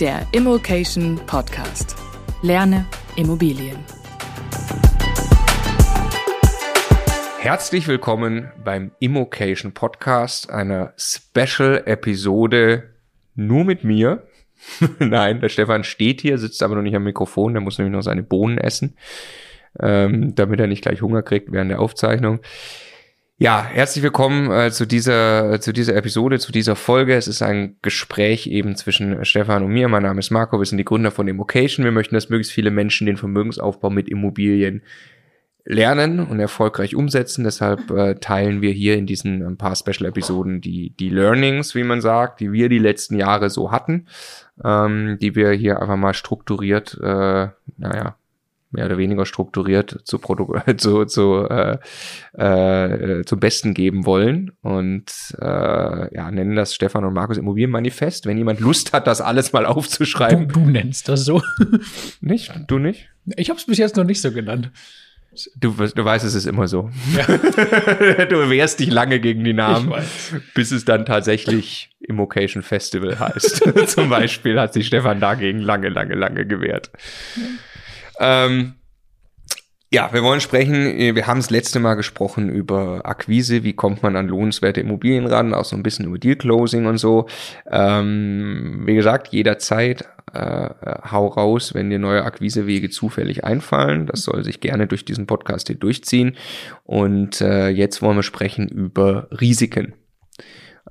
der Immokation Podcast. Lerne Immobilien. Herzlich willkommen beim Immokation Podcast, einer Special-Episode nur mit mir. Nein, der Stefan steht hier, sitzt aber noch nicht am Mikrofon, der muss nämlich noch seine Bohnen essen, ähm, damit er nicht gleich Hunger kriegt während der Aufzeichnung. Ja, herzlich willkommen äh, zu dieser zu dieser Episode, zu dieser Folge. Es ist ein Gespräch eben zwischen Stefan und mir. Mein Name ist Marco, wir sind die Gründer von Immocation. Wir möchten, dass möglichst viele Menschen den Vermögensaufbau mit Immobilien lernen und erfolgreich umsetzen. Deshalb äh, teilen wir hier in diesen ein paar Special-Episoden die, die Learnings, wie man sagt, die wir die letzten Jahre so hatten, ähm, die wir hier einfach mal strukturiert, äh, naja, mehr oder weniger strukturiert zu, Produ zu, zu äh, äh, zum Besten geben wollen und äh, ja, nennen das Stefan und Markus Immobilienmanifest. Wenn jemand Lust hat, das alles mal aufzuschreiben. Du, du nennst das so. Nicht? Du nicht? Ich habe es bis jetzt noch nicht so genannt. Du, du weißt, es ist immer so. Ja. du wehrst dich lange gegen die Namen, bis es dann tatsächlich Immocation Festival heißt. Zum Beispiel hat sich Stefan dagegen lange, lange, lange gewehrt. Ja. Ähm, ja, wir wollen sprechen, wir haben das letzte Mal gesprochen über Akquise, wie kommt man an lohnenswerte Immobilien ran, auch so ein bisschen über Deal Closing und so. Ähm, wie gesagt, jederzeit äh, hau raus, wenn dir neue Akquisewege zufällig einfallen. Das soll sich gerne durch diesen Podcast hier durchziehen. Und äh, jetzt wollen wir sprechen über Risiken.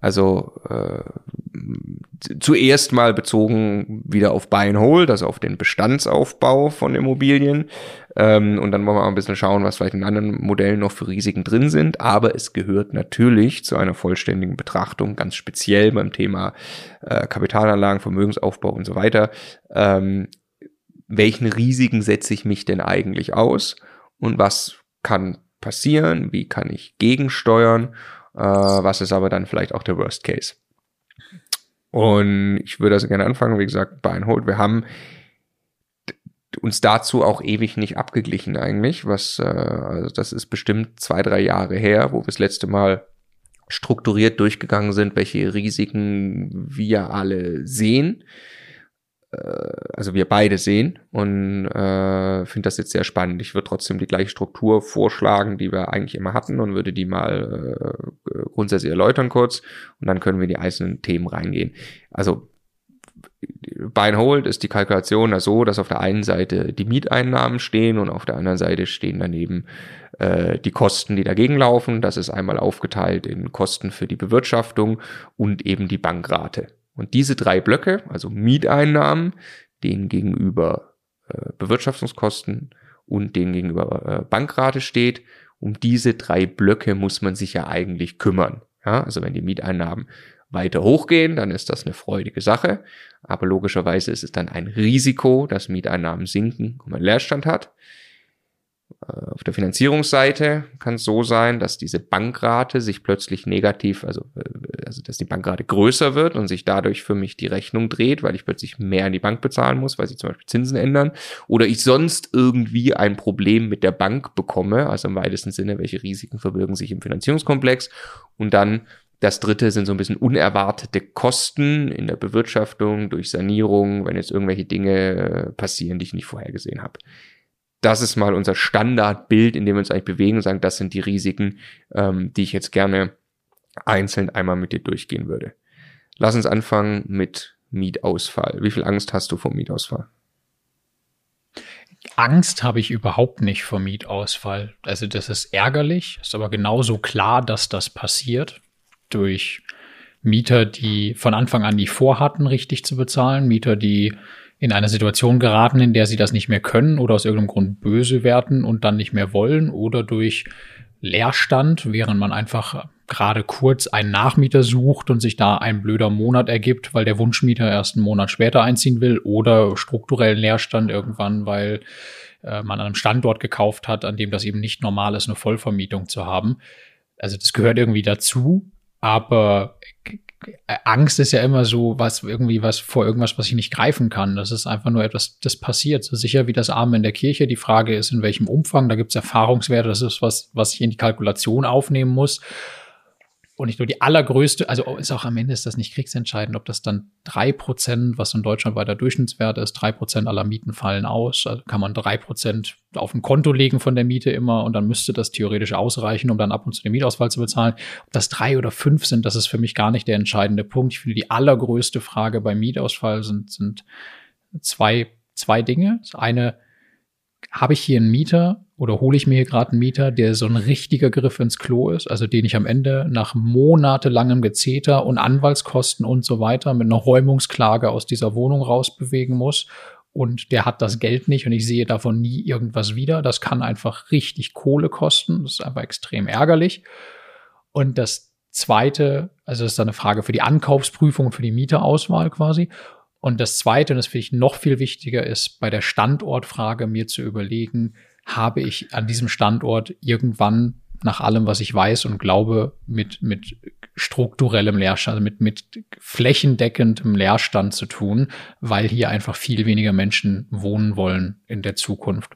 Also äh, zuerst mal bezogen wieder auf Buy and Hold, also auf den Bestandsaufbau von Immobilien. Ähm, und dann wollen wir auch ein bisschen schauen, was vielleicht in anderen Modellen noch für Risiken drin sind. Aber es gehört natürlich zu einer vollständigen Betrachtung, ganz speziell beim Thema äh, Kapitalanlagen, Vermögensaufbau und so weiter. Ähm, welchen Risiken setze ich mich denn eigentlich aus? Und was kann passieren? Wie kann ich gegensteuern? Äh, was ist aber dann vielleicht auch der Worst Case? Und ich würde also gerne anfangen, wie gesagt, bei Hold. Wir haben uns dazu auch ewig nicht abgeglichen eigentlich, was, äh, also das ist bestimmt zwei, drei Jahre her, wo wir das letzte Mal strukturiert durchgegangen sind, welche Risiken wir alle sehen also wir beide sehen und äh, finde das jetzt sehr spannend. Ich würde trotzdem die gleiche Struktur vorschlagen, die wir eigentlich immer hatten und würde die mal äh, grundsätzlich erläutern kurz und dann können wir in die einzelnen Themen reingehen. Also Buy and Hold ist die Kalkulation ja so, dass auf der einen Seite die Mieteinnahmen stehen und auf der anderen Seite stehen daneben äh, die Kosten, die dagegen laufen. Das ist einmal aufgeteilt in Kosten für die Bewirtschaftung und eben die Bankrate. Und diese drei Blöcke, also Mieteinnahmen, denen gegenüber äh, Bewirtschaftungskosten und denen gegenüber äh, Bankrate steht, um diese drei Blöcke muss man sich ja eigentlich kümmern. Ja, also wenn die Mieteinnahmen weiter hochgehen, dann ist das eine freudige Sache. Aber logischerweise ist es dann ein Risiko, dass Mieteinnahmen sinken und man Leerstand hat. Äh, auf der Finanzierungsseite kann es so sein, dass diese Bankrate sich plötzlich negativ, also, äh, also dass die Bankrate größer wird und sich dadurch für mich die Rechnung dreht, weil ich plötzlich mehr an die Bank bezahlen muss, weil sie zum Beispiel Zinsen ändern. Oder ich sonst irgendwie ein Problem mit der Bank bekomme, also im weitesten Sinne, welche Risiken verbirgen sich im Finanzierungskomplex. Und dann das dritte sind so ein bisschen unerwartete Kosten in der Bewirtschaftung durch Sanierung, wenn jetzt irgendwelche Dinge passieren, die ich nicht vorhergesehen habe das ist mal unser Standardbild, in dem wir uns eigentlich bewegen und sagen, das sind die Risiken, ähm, die ich jetzt gerne einzeln einmal mit dir durchgehen würde. Lass uns anfangen mit Mietausfall. Wie viel Angst hast du vor Mietausfall? Angst habe ich überhaupt nicht vor Mietausfall. Also das ist ärgerlich, ist aber genauso klar, dass das passiert durch Mieter, die von Anfang an die vorhatten, richtig zu bezahlen, Mieter, die in eine Situation geraten, in der sie das nicht mehr können oder aus irgendeinem Grund böse werden und dann nicht mehr wollen oder durch Leerstand, während man einfach gerade kurz einen Nachmieter sucht und sich da ein blöder Monat ergibt, weil der Wunschmieter erst einen Monat später einziehen will oder strukturellen Leerstand irgendwann, weil äh, man an einem Standort gekauft hat, an dem das eben nicht normal ist, eine Vollvermietung zu haben. Also das gehört irgendwie dazu, aber Angst ist ja immer so was irgendwie was vor irgendwas, was ich nicht greifen kann. Das ist einfach nur etwas, das passiert. So sicher wie das Arme in der Kirche. Die Frage ist, in welchem Umfang. Da gibt es Erfahrungswerte. Das ist was, was ich in die Kalkulation aufnehmen muss. Und ich glaube, die allergrößte, also ist auch am Ende ist das nicht kriegsentscheidend, ob das dann drei Prozent, was in Deutschland weiter Durchschnittswert ist, drei Prozent aller Mieten fallen aus. Also kann man drei Prozent auf ein Konto legen von der Miete immer und dann müsste das theoretisch ausreichen, um dann ab und zu den Mietausfall zu bezahlen. Ob das drei oder fünf sind, das ist für mich gar nicht der entscheidende Punkt. Ich finde, die allergrößte Frage beim Mietausfall sind, sind zwei, zwei Dinge. Das eine, habe ich hier einen Mieter oder hole ich mir hier gerade einen Mieter, der so ein richtiger Griff ins Klo ist, also den ich am Ende nach monatelangem Gezeter und Anwaltskosten und so weiter mit einer Räumungsklage aus dieser Wohnung rausbewegen muss und der hat das Geld nicht und ich sehe davon nie irgendwas wieder. Das kann einfach richtig Kohle kosten. Das ist einfach extrem ärgerlich. Und das zweite, also das ist eine Frage für die Ankaufsprüfung und für die Mieterauswahl quasi. Und das zweite, und das finde ich noch viel wichtiger, ist bei der Standortfrage mir zu überlegen, habe ich an diesem Standort irgendwann nach allem, was ich weiß und glaube, mit, mit strukturellem Leerstand, also mit, mit flächendeckendem Leerstand zu tun, weil hier einfach viel weniger Menschen wohnen wollen in der Zukunft.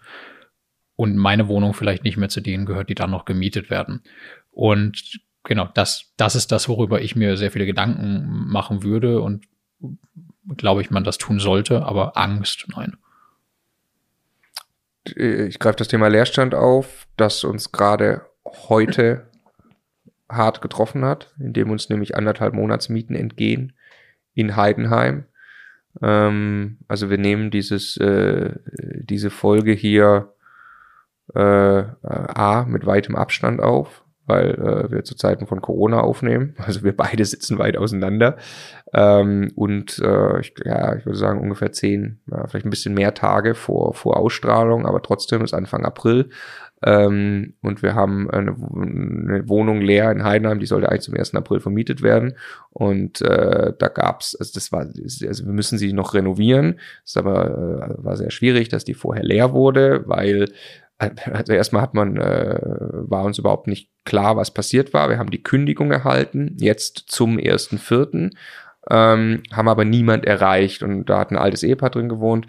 Und meine Wohnung vielleicht nicht mehr zu denen gehört, die dann noch gemietet werden. Und genau, das, das ist das, worüber ich mir sehr viele Gedanken machen würde und glaube ich, man das tun sollte, aber Angst, nein. Ich greife das Thema Leerstand auf, das uns gerade heute hart getroffen hat, indem uns nämlich anderthalb Monatsmieten entgehen in Heidenheim. Ähm, also wir nehmen dieses, äh, diese Folge hier äh, A mit weitem Abstand auf, weil äh, wir zu Zeiten von Corona aufnehmen. Also wir beide sitzen weit auseinander. Ähm, und äh, ich, ja, ich würde sagen ungefähr zehn, ja, vielleicht ein bisschen mehr Tage vor, vor Ausstrahlung, aber trotzdem ist Anfang April. Ähm, und wir haben eine, eine, Wohnung leer in Heidenheim, die sollte eigentlich zum 1. April vermietet werden. Und äh, da gab's, also das war, also wir müssen sie noch renovieren. Das aber äh, war sehr schwierig, dass die vorher leer wurde, weil also erstmal hat man, äh, war uns überhaupt nicht klar, was passiert war. Wir haben die Kündigung erhalten, jetzt zum ersten Vierten, ähm, haben aber niemand erreicht und da hat ein altes Ehepaar drin gewohnt.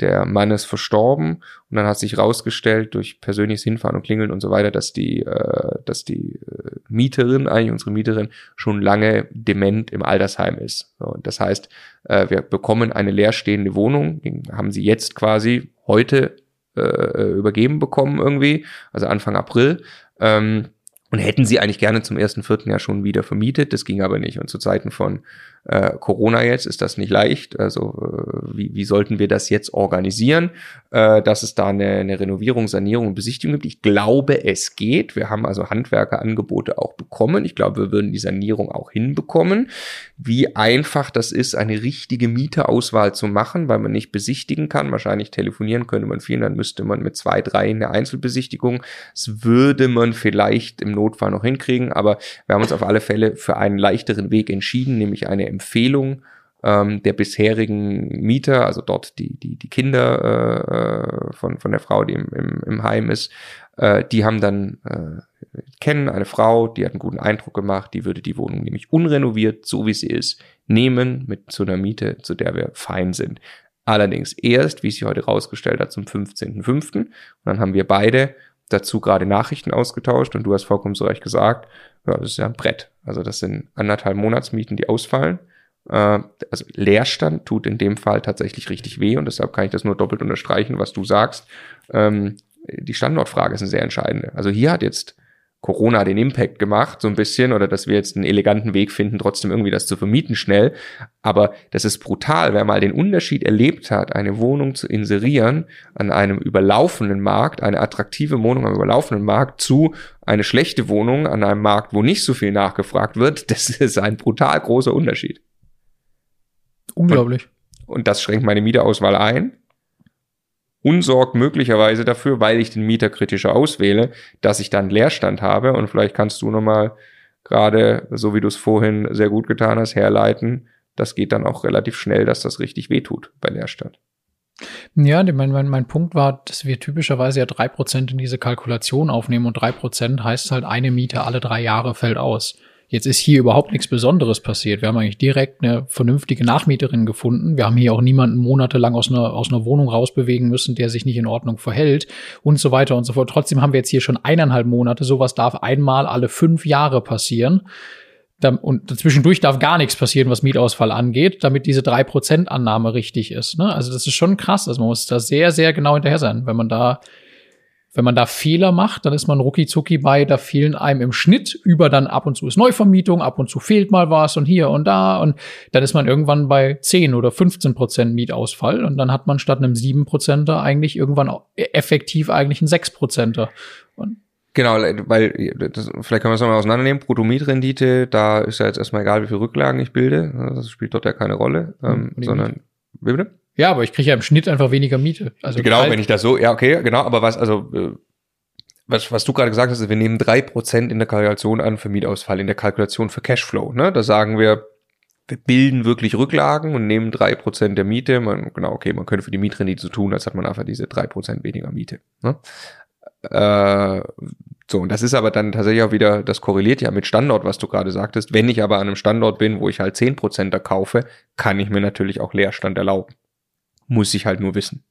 Der Mann ist verstorben und dann hat sich rausgestellt durch persönliches Hinfahren und Klingeln und so weiter, dass die, äh, dass die äh, Mieterin, eigentlich unsere Mieterin, schon lange dement im Altersheim ist. So, das heißt, äh, wir bekommen eine leerstehende Wohnung, haben sie jetzt quasi heute äh, übergeben bekommen irgendwie, also Anfang April. Ähm, und hätten sie eigentlich gerne zum ersten vierten Jahr schon wieder vermietet. Das ging aber nicht. Und zu Zeiten von äh, Corona jetzt ist das nicht leicht. Also äh, wie, wie sollten wir das jetzt organisieren, äh, dass es da eine, eine Renovierung, Sanierung und Besichtigung gibt? Ich glaube, es geht. Wir haben also Handwerkerangebote auch bekommen. Ich glaube, wir würden die Sanierung auch hinbekommen. Wie einfach das ist, eine richtige Mieterauswahl zu machen, weil man nicht besichtigen kann. Wahrscheinlich telefonieren könnte man viel, dann müsste man mit zwei, drei eine Einzelbesichtigung. Das würde man vielleicht im Notfall noch hinkriegen, aber wir haben uns auf alle Fälle für einen leichteren Weg entschieden, nämlich eine Empfehlung ähm, der bisherigen Mieter, also dort die, die, die Kinder äh, von, von der Frau, die im, im, im Heim ist, äh, die haben dann äh, kennen eine Frau, die hat einen guten Eindruck gemacht, die würde die Wohnung nämlich unrenoviert, so wie sie ist, nehmen mit zu einer Miete, zu der wir fein sind. Allerdings erst, wie sie heute rausgestellt hat, zum 15.05. Und dann haben wir beide dazu gerade Nachrichten ausgetauscht und du hast vollkommen so recht gesagt, ja, das ist ja ein Brett. Also das sind anderthalb Monatsmieten, die ausfallen. Äh, also Leerstand tut in dem Fall tatsächlich richtig weh und deshalb kann ich das nur doppelt unterstreichen, was du sagst. Ähm, die Standortfrage ist eine sehr entscheidende. Also hier hat jetzt Corona den Impact gemacht, so ein bisschen, oder dass wir jetzt einen eleganten Weg finden, trotzdem irgendwie das zu vermieten schnell. Aber das ist brutal, wer mal den Unterschied erlebt hat, eine Wohnung zu inserieren an einem überlaufenden Markt, eine attraktive Wohnung am überlaufenden Markt zu eine schlechte Wohnung an einem Markt, wo nicht so viel nachgefragt wird, das ist ein brutal großer Unterschied. Unglaublich. Und, und das schränkt meine Mieterauswahl ein und sorgt möglicherweise dafür, weil ich den Mieter kritischer auswähle, dass ich dann Leerstand habe. Und vielleicht kannst du nochmal gerade, so wie du es vorhin sehr gut getan hast, herleiten. Das geht dann auch relativ schnell, dass das richtig wehtut bei Leerstand. Ja, mein, mein, mein Punkt war, dass wir typischerweise ja drei Prozent in diese Kalkulation aufnehmen und drei Prozent heißt halt, eine Miete alle drei Jahre fällt aus. Jetzt ist hier überhaupt nichts Besonderes passiert. Wir haben eigentlich direkt eine vernünftige Nachmieterin gefunden. Wir haben hier auch niemanden monatelang aus einer, aus einer Wohnung rausbewegen müssen, der sich nicht in Ordnung verhält und so weiter und so fort. Trotzdem haben wir jetzt hier schon eineinhalb Monate. Sowas darf einmal alle fünf Jahre passieren. und dazwischendurch darf gar nichts passieren, was Mietausfall angeht, damit diese 3%-Annahme richtig ist. Ne? Also das ist schon krass. Also man muss da sehr, sehr genau hinterher sein. Wenn man da, wenn man da Fehler macht, dann ist man rucki zucki bei, da fehlen einem im Schnitt über dann ab und zu ist Neuvermietung, ab und zu fehlt mal was und hier und da und dann ist man irgendwann bei 10 oder 15 Prozent Mietausfall und dann hat man statt einem 7 Prozenter eigentlich irgendwann effektiv eigentlich einen 6 Prozenter. Genau, weil das, vielleicht können wir es nochmal auseinandernehmen. Bruttomietrendite, da ist ja jetzt erstmal egal, wie viele Rücklagen ich bilde. Das spielt dort ja keine Rolle, ähm, sondern wie bitte? Ja, aber ich kriege ja im Schnitt einfach weniger Miete. Also genau, wenn ich das so, ja, okay, genau, aber was, also äh, was, was du gerade gesagt hast, ist, wir nehmen drei Prozent in der Kalkulation an für Mietausfall, in der Kalkulation für Cashflow. Ne? Da sagen wir, wir bilden wirklich Rücklagen und nehmen drei Prozent der Miete. Man, genau, okay, man könnte für die Mietrendite so tun, als hat man einfach diese drei Prozent weniger Miete. Ne? Äh, so, und das ist aber dann tatsächlich auch wieder, das korreliert ja mit Standort, was du gerade sagtest. Wenn ich aber an einem Standort bin, wo ich halt 10% kaufe, kann ich mir natürlich auch Leerstand erlauben. Muss ich halt nur wissen.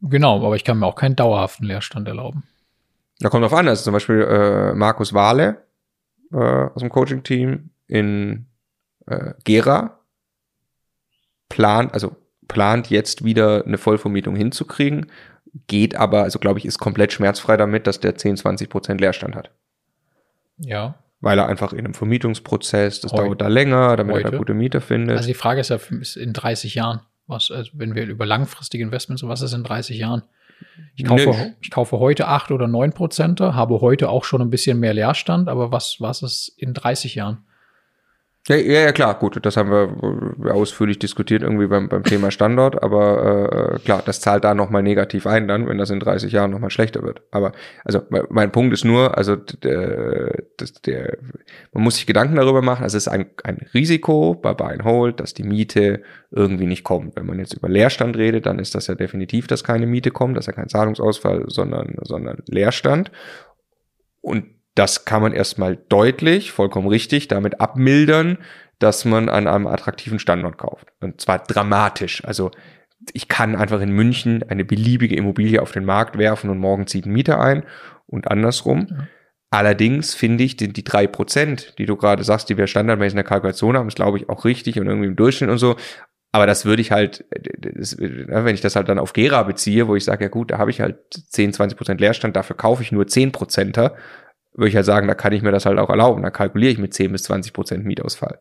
Genau, aber ich kann mir auch keinen dauerhaften Leerstand erlauben. Da kommt drauf an, also zum Beispiel äh, Markus Wahle äh, aus dem Coaching-Team in äh, Gera plant, also plant jetzt wieder eine Vollvermietung hinzukriegen geht aber, also glaube ich, ist komplett schmerzfrei damit, dass der 10, 20 Prozent Leerstand hat. Ja. Weil er einfach in einem Vermietungsprozess, das Heute. dauert da länger, damit Heute. er da gute Mieter findet. Also die Frage ist ja in 30 Jahren, was, also wenn wir über langfristige Investments, was ist in 30 Jahren? Ich kaufe, ich kaufe heute 8 oder 9 Prozent, habe heute auch schon ein bisschen mehr Leerstand, aber was, was ist in 30 Jahren? Ja, ja, ja, klar, gut, das haben wir ausführlich diskutiert irgendwie beim, beim Thema Standort, aber äh, klar, das zahlt da nochmal negativ ein dann, wenn das in 30 Jahren nochmal schlechter wird. Aber also mein Punkt ist nur, also der, das, der, man muss sich Gedanken darüber machen, also es ist ein, ein Risiko bei Buy and Hold, dass die Miete irgendwie nicht kommt. Wenn man jetzt über Leerstand redet, dann ist das ja definitiv, dass keine Miete kommt, das ist ja kein Zahlungsausfall, sondern, sondern Leerstand. Und das kann man erstmal deutlich, vollkommen richtig, damit abmildern, dass man an einem attraktiven Standort kauft. Und zwar dramatisch. Also ich kann einfach in München eine beliebige Immobilie auf den Markt werfen und morgen zieht ein Mieter ein und andersrum. Ja. Allerdings finde ich, die, die drei Prozent, die du gerade sagst, die wir standardmäßig in der Kalkulation haben, ist glaube ich auch richtig und irgendwie im Durchschnitt und so. Aber das würde ich halt, das, wenn ich das halt dann auf Gera beziehe, wo ich sage, ja gut, da habe ich halt 10, 20 Prozent Leerstand, dafür kaufe ich nur 10 Prozenter, würde ich halt sagen, da kann ich mir das halt auch erlauben. Da kalkuliere ich mit 10 bis 20 Prozent Mietausfall.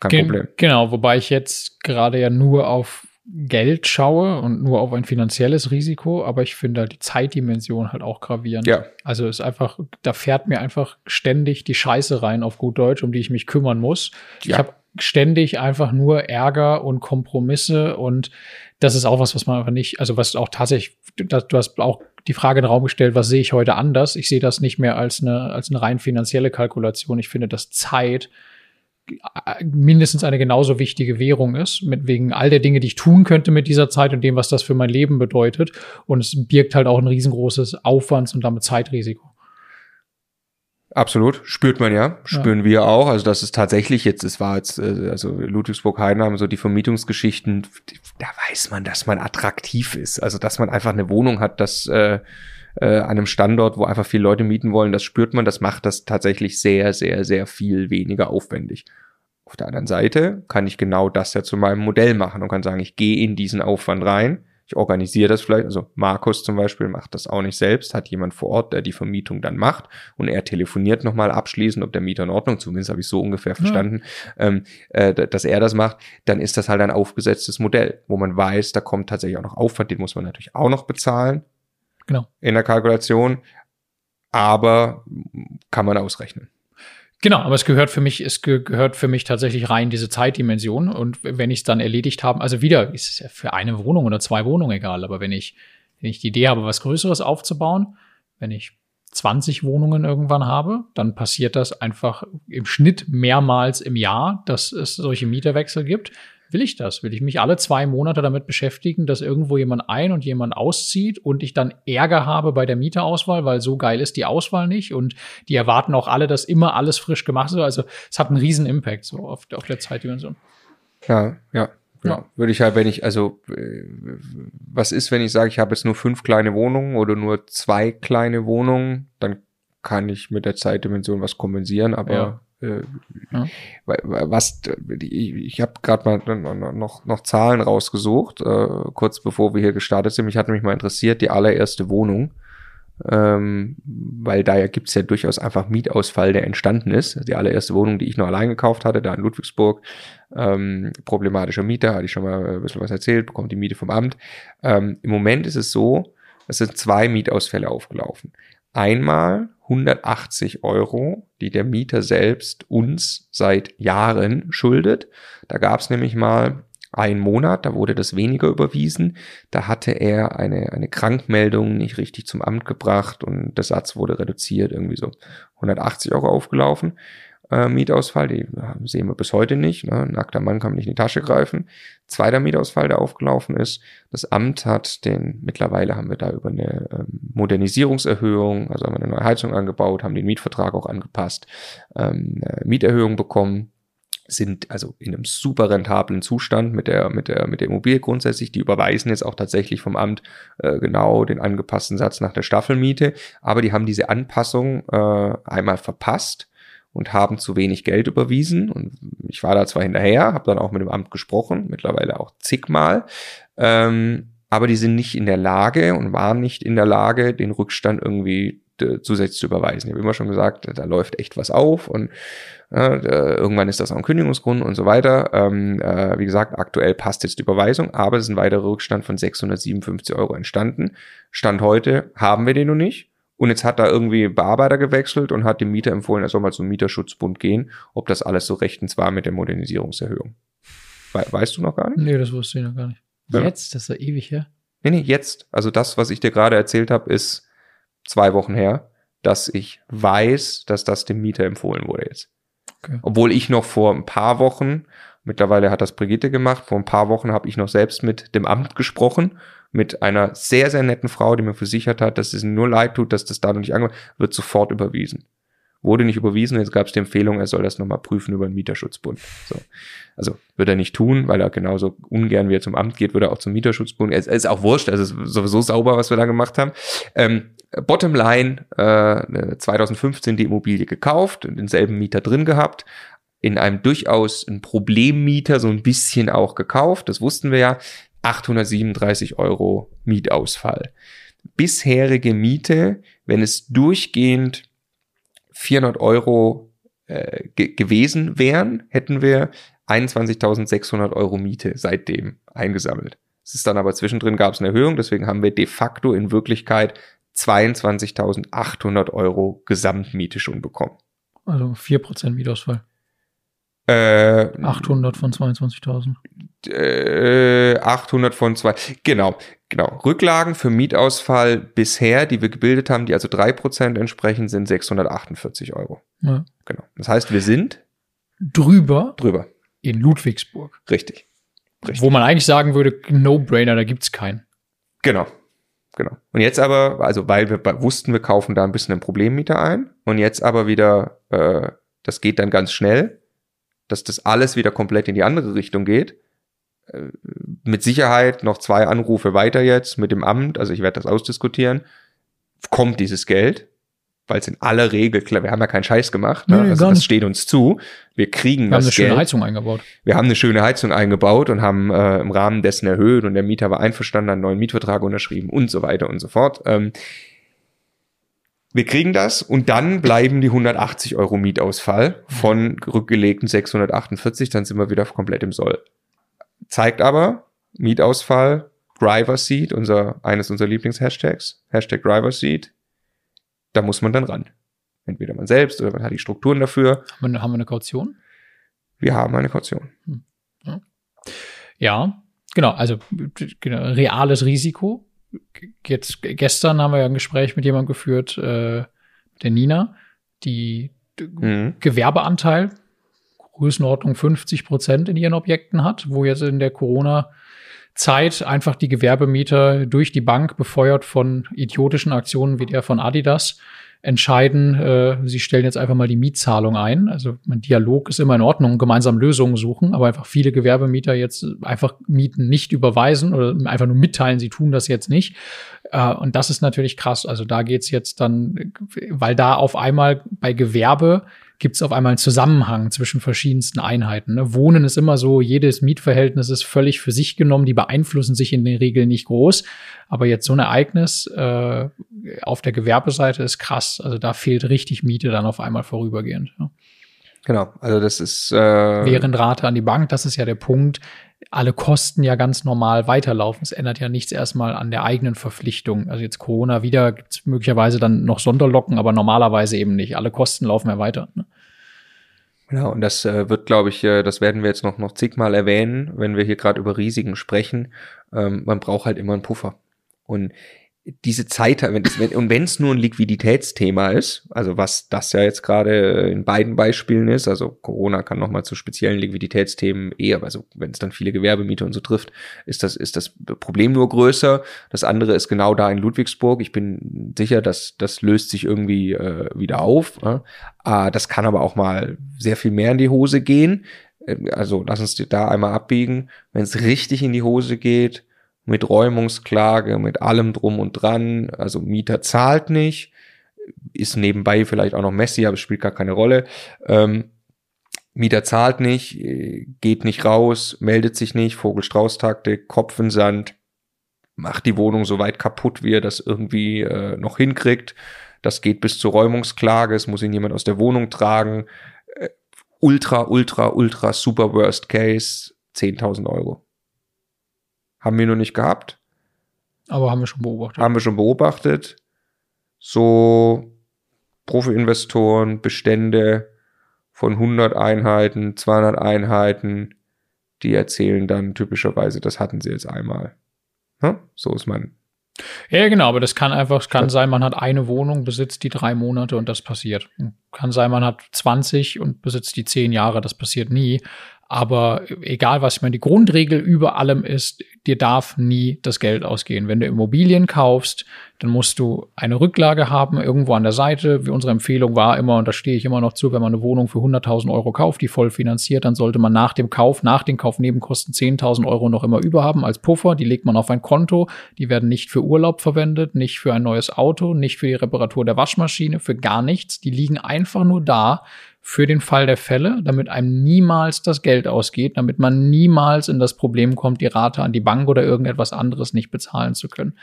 Kein Gen Problem. Genau, wobei ich jetzt gerade ja nur auf Geld schaue und nur auf ein finanzielles Risiko, aber ich finde die Zeitdimension halt auch gravierend. Ja. Also ist einfach, da fährt mir einfach ständig die Scheiße rein auf gut Deutsch, um die ich mich kümmern muss. Ja. Ich habe ständig einfach nur Ärger und Kompromisse und das ist auch was, was man einfach nicht, also was auch tatsächlich, du hast auch die Frage in den Raum gestellt, was sehe ich heute anders? Ich sehe das nicht mehr als eine, als eine rein finanzielle Kalkulation. Ich finde, dass Zeit äh, mindestens eine genauso wichtige Währung ist, mit wegen all der Dinge, die ich tun könnte mit dieser Zeit und dem, was das für mein Leben bedeutet. Und es birgt halt auch ein riesengroßes Aufwands- und damit Zeitrisiko. Absolut, spürt man ja, spüren ja. wir auch. Also das ist tatsächlich jetzt, es war jetzt, äh, also Ludwigsburg-Heidenheim, so die Vermietungsgeschichten, da weiß man, dass man attraktiv ist. Also dass man einfach eine Wohnung hat, das äh, äh, an einem Standort, wo einfach viele Leute mieten wollen, das spürt man, das macht das tatsächlich sehr, sehr, sehr viel weniger aufwendig. Auf der anderen Seite kann ich genau das ja zu meinem Modell machen und kann sagen, ich gehe in diesen Aufwand rein ich organisiere das vielleicht, also Markus zum Beispiel macht das auch nicht selbst, hat jemand vor Ort, der die Vermietung dann macht und er telefoniert nochmal abschließend, ob der Mieter in Ordnung, zumindest habe ich so ungefähr verstanden, ja. ähm, äh, dass er das macht, dann ist das halt ein aufgesetztes Modell, wo man weiß, da kommt tatsächlich auch noch Aufwand, den muss man natürlich auch noch bezahlen. Genau. In der Kalkulation, aber kann man ausrechnen. Genau, aber es gehört für mich, es gehört für mich tatsächlich rein diese Zeitdimension. Und wenn ich es dann erledigt habe, also wieder, ist es ja für eine Wohnung oder zwei Wohnungen egal, aber wenn ich, wenn ich die Idee habe, was Größeres aufzubauen, wenn ich 20 Wohnungen irgendwann habe, dann passiert das einfach im Schnitt mehrmals im Jahr, dass es solche Mieterwechsel gibt. Will ich das? Will ich mich alle zwei Monate damit beschäftigen, dass irgendwo jemand ein und jemand auszieht und ich dann Ärger habe bei der Mieterauswahl, weil so geil ist die Auswahl nicht und die erwarten auch alle, dass immer alles frisch gemacht wird. Also es hat einen riesen Impact so auf, auf der Zeitdimension. Ja, ja. Ja, würde ich halt, wenn ich, also, äh, was ist, wenn ich sage, ich habe jetzt nur fünf kleine Wohnungen oder nur zwei kleine Wohnungen, dann kann ich mit der Zeitdimension was kompensieren, aber ja äh, ja. was ich, habe gerade mal noch, noch Zahlen rausgesucht, äh, kurz bevor wir hier gestartet sind. Mich hat mich mal interessiert, die allererste Wohnung. Ähm, weil da gibt's ja durchaus einfach Mietausfall, der entstanden ist. Die allererste Wohnung, die ich noch allein gekauft hatte, da in Ludwigsburg, ähm, problematischer Mieter, hatte ich schon mal ein bisschen was erzählt, bekommt die Miete vom Amt. Ähm, Im Moment ist es so, es sind zwei Mietausfälle aufgelaufen. Einmal 180 Euro, die der Mieter selbst uns seit Jahren schuldet. Da gab es nämlich mal einen Monat, da wurde das weniger überwiesen. Da hatte er eine, eine Krankmeldung nicht richtig zum Amt gebracht und der Satz wurde reduziert, irgendwie so 180 Euro aufgelaufen äh, Mietausfall, die sehen wir bis heute nicht. Ne? Ein nackter Mann kann nicht in die Tasche greifen. Zweiter Mietausfall, der aufgelaufen ist. Das Amt hat den, mittlerweile haben wir da über eine ähm, Modernisierungserhöhung, also haben wir eine neue Heizung angebaut, haben den Mietvertrag auch angepasst, ähm, eine Mieterhöhung bekommen sind also in einem super rentablen Zustand mit der, mit der, mit der Immobilie grundsätzlich. Die überweisen jetzt auch tatsächlich vom Amt äh, genau den angepassten Satz nach der Staffelmiete. Aber die haben diese Anpassung äh, einmal verpasst und haben zu wenig Geld überwiesen. Und ich war da zwar hinterher, habe dann auch mit dem Amt gesprochen, mittlerweile auch zigmal, ähm, aber die sind nicht in der Lage und waren nicht in der Lage, den Rückstand irgendwie zusätzlich zu überweisen. Ich habe immer schon gesagt, da läuft echt was auf und äh, irgendwann ist das auch ein Kündigungsgrund und so weiter. Ähm, äh, wie gesagt, aktuell passt jetzt die Überweisung, aber es ist ein weiterer Rückstand von 657 Euro entstanden. Stand heute haben wir den noch nicht. Und jetzt hat da irgendwie Bearbeiter gewechselt und hat dem Mieter empfohlen, er soll mal zum Mieterschutzbund gehen, ob das alles so rechtens war mit der Modernisierungserhöhung. We weißt du noch gar nicht? Nee, das wusste ich noch gar nicht. Ja. Jetzt? Das ist ja ewig her. Nee, nee, jetzt. Also das, was ich dir gerade erzählt habe, ist zwei Wochen her, dass ich weiß, dass das dem Mieter empfohlen wurde jetzt. Okay. Obwohl ich noch vor ein paar Wochen, mittlerweile hat das Brigitte gemacht, vor ein paar Wochen habe ich noch selbst mit dem Amt gesprochen mit einer sehr, sehr netten Frau, die mir versichert hat, dass es nur leid tut, dass das da noch nicht angekommen wird sofort überwiesen. Wurde nicht überwiesen, jetzt gab es die Empfehlung, er soll das nochmal prüfen über den Mieterschutzbund. So. Also wird er nicht tun, weil er genauso ungern wie er zum Amt geht, würde er auch zum Mieterschutzbund. Es ist auch wurscht, also es ist sowieso sauber, was wir da gemacht haben. Ähm, Bottom line, äh, 2015 die Immobilie gekauft, denselben Mieter drin gehabt, in einem durchaus ein Problemmieter so ein bisschen auch gekauft, das wussten wir ja. 837 Euro Mietausfall. Bisherige Miete, wenn es durchgehend 400 Euro äh, ge gewesen wären, hätten wir 21.600 Euro Miete seitdem eingesammelt. Es ist dann aber zwischendrin gab es eine Erhöhung, deswegen haben wir de facto in Wirklichkeit 22.800 Euro Gesamtmiete schon bekommen. Also 4% Mietausfall. Äh, 800 von 22.000. Äh, 800 von zwei. Genau, genau. Rücklagen für Mietausfall bisher, die wir gebildet haben, die also drei Prozent entsprechen, sind 648 Euro. Ja. Genau. Das heißt, wir sind drüber. Drüber. In Ludwigsburg. Richtig. Richtig. Wo man eigentlich sagen würde, No-Brainer, da gibt's keinen. Genau. Genau. Und jetzt aber, also weil wir wussten, wir kaufen da ein bisschen einen Problemmieter ein und jetzt aber wieder, äh, das geht dann ganz schnell dass das alles wieder komplett in die andere Richtung geht. Äh, mit Sicherheit noch zwei Anrufe weiter jetzt mit dem Amt, also ich werde das ausdiskutieren. Kommt dieses Geld? Weil es in aller Regel, klar, wir haben ja keinen Scheiß gemacht, ne? nee, also das steht uns zu. Wir kriegen wir das haben eine schöne Heizung eingebaut. Wir haben eine schöne Heizung eingebaut und haben äh, im Rahmen dessen erhöht und der Mieter war einverstanden, einen neuen Mietvertrag unterschrieben und so weiter und so fort. Ähm, wir kriegen das und dann bleiben die 180 Euro Mietausfall von rückgelegten 648, dann sind wir wieder komplett im Soll. Zeigt aber, Mietausfall, Driver Seat, unser, eines unserer Lieblingshashtags, Hashtag Driver Seat, da muss man dann ran. Entweder man selbst oder man hat die Strukturen dafür. Haben wir, haben wir eine Kaution? Wir haben eine Kaution. Hm. Ja, ja genau, also genau, reales Risiko jetzt gestern haben wir ja ein Gespräch mit jemandem geführt, äh, der Nina, die mhm. Gewerbeanteil Größenordnung 50 Prozent in ihren Objekten hat, wo jetzt in der Corona Zeit einfach die Gewerbemieter durch die Bank befeuert von idiotischen Aktionen wie der von Adidas entscheiden, äh, sie stellen jetzt einfach mal die Mietzahlung ein. Also mein Dialog ist immer in Ordnung, gemeinsam Lösungen suchen, aber einfach viele Gewerbemieter jetzt einfach Mieten nicht überweisen oder einfach nur mitteilen, sie tun das jetzt nicht. Äh, und das ist natürlich krass. Also da geht's jetzt dann, weil da auf einmal bei Gewerbe gibt es auf einmal einen Zusammenhang zwischen verschiedensten Einheiten. Ne? Wohnen ist immer so, jedes Mietverhältnis ist völlig für sich genommen, die beeinflussen sich in der Regel nicht groß. Aber jetzt so ein Ereignis äh, auf der Gewerbeseite ist krass. Also da fehlt richtig Miete dann auf einmal vorübergehend. Ja. Genau, also das ist äh während Rate an die Bank, das ist ja der Punkt. Alle Kosten ja ganz normal weiterlaufen. Es ändert ja nichts erstmal an der eigenen Verpflichtung. Also jetzt Corona wieder gibt es möglicherweise dann noch Sonderlocken, aber normalerweise eben nicht. Alle Kosten laufen ja weiter. Ne? Genau, und das äh, wird, glaube ich, äh, das werden wir jetzt noch, noch zigmal erwähnen, wenn wir hier gerade über Risiken sprechen. Ähm, man braucht halt immer einen Puffer. Und diese Zeit, wenn es, wenn, und wenn es nur ein Liquiditätsthema ist, also was das ja jetzt gerade in beiden Beispielen ist, also Corona kann nochmal zu speziellen Liquiditätsthemen eher, also wenn es dann viele Gewerbemieter und so trifft, ist das, ist das Problem nur größer. Das andere ist genau da in Ludwigsburg. Ich bin sicher, dass das löst sich irgendwie äh, wieder auf. Äh? Ah, das kann aber auch mal sehr viel mehr in die Hose gehen. Äh, also lass uns da einmal abbiegen. Wenn es richtig in die Hose geht, mit Räumungsklage, mit allem drum und dran. Also Mieter zahlt nicht, ist nebenbei vielleicht auch noch Messi, aber es spielt gar keine Rolle. Ähm, Mieter zahlt nicht, geht nicht raus, meldet sich nicht, Vogelstrauß-Taktik, Kopf in Sand, macht die Wohnung so weit kaputt, wie er das irgendwie äh, noch hinkriegt. Das geht bis zur Räumungsklage, es muss ihn jemand aus der Wohnung tragen. Äh, ultra, ultra, ultra, super Worst Case, 10.000 Euro. Haben wir noch nicht gehabt. Aber haben wir schon beobachtet. Haben wir schon beobachtet. So Profi-Investoren, Bestände von 100 Einheiten, 200 Einheiten, die erzählen dann typischerweise, das hatten sie jetzt einmal. Hm? So ist man. Ja, genau, aber das kann einfach, es kann sein, man hat eine Wohnung, besitzt die drei Monate und das passiert. Kann sein, man hat 20 und besitzt die zehn Jahre, das passiert nie. Aber egal was, ich meine, die Grundregel über allem ist, dir darf nie das Geld ausgehen. Wenn du Immobilien kaufst, dann musst du eine Rücklage haben, irgendwo an der Seite. Wie unsere Empfehlung war immer, und da stehe ich immer noch zu, wenn man eine Wohnung für 100.000 Euro kauft, die voll finanziert, dann sollte man nach dem Kauf, nach den Kaufnebenkosten 10.000 Euro noch immer überhaben als Puffer. Die legt man auf ein Konto. Die werden nicht für Urlaub verwendet, nicht für ein neues Auto, nicht für die Reparatur der Waschmaschine, für gar nichts. Die liegen einfach nur da, für den Fall der Fälle, damit einem niemals das Geld ausgeht, damit man niemals in das Problem kommt, die Rate an die Bank oder irgendetwas anderes nicht bezahlen zu können.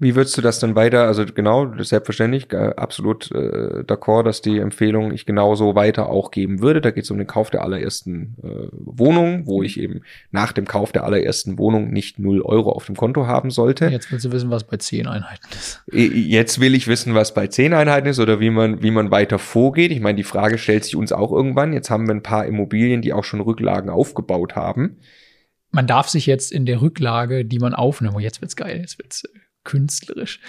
Wie würdest du das dann weiter, also genau, selbstverständlich, äh, absolut äh, d'accord, dass die Empfehlung ich genauso weiter auch geben würde. Da geht es um den Kauf der allerersten äh, Wohnung, wo ich eben nach dem Kauf der allerersten Wohnung nicht null Euro auf dem Konto haben sollte. Jetzt willst du wissen, was bei zehn Einheiten ist. Jetzt will ich wissen, was bei zehn Einheiten ist oder wie man, wie man weiter vorgeht. Ich meine, die Frage stellt sich uns auch irgendwann. Jetzt haben wir ein paar Immobilien, die auch schon Rücklagen aufgebaut haben man darf sich jetzt in der Rücklage, die man aufnimmt, oh, jetzt wird's geil, jetzt wird's künstlerisch.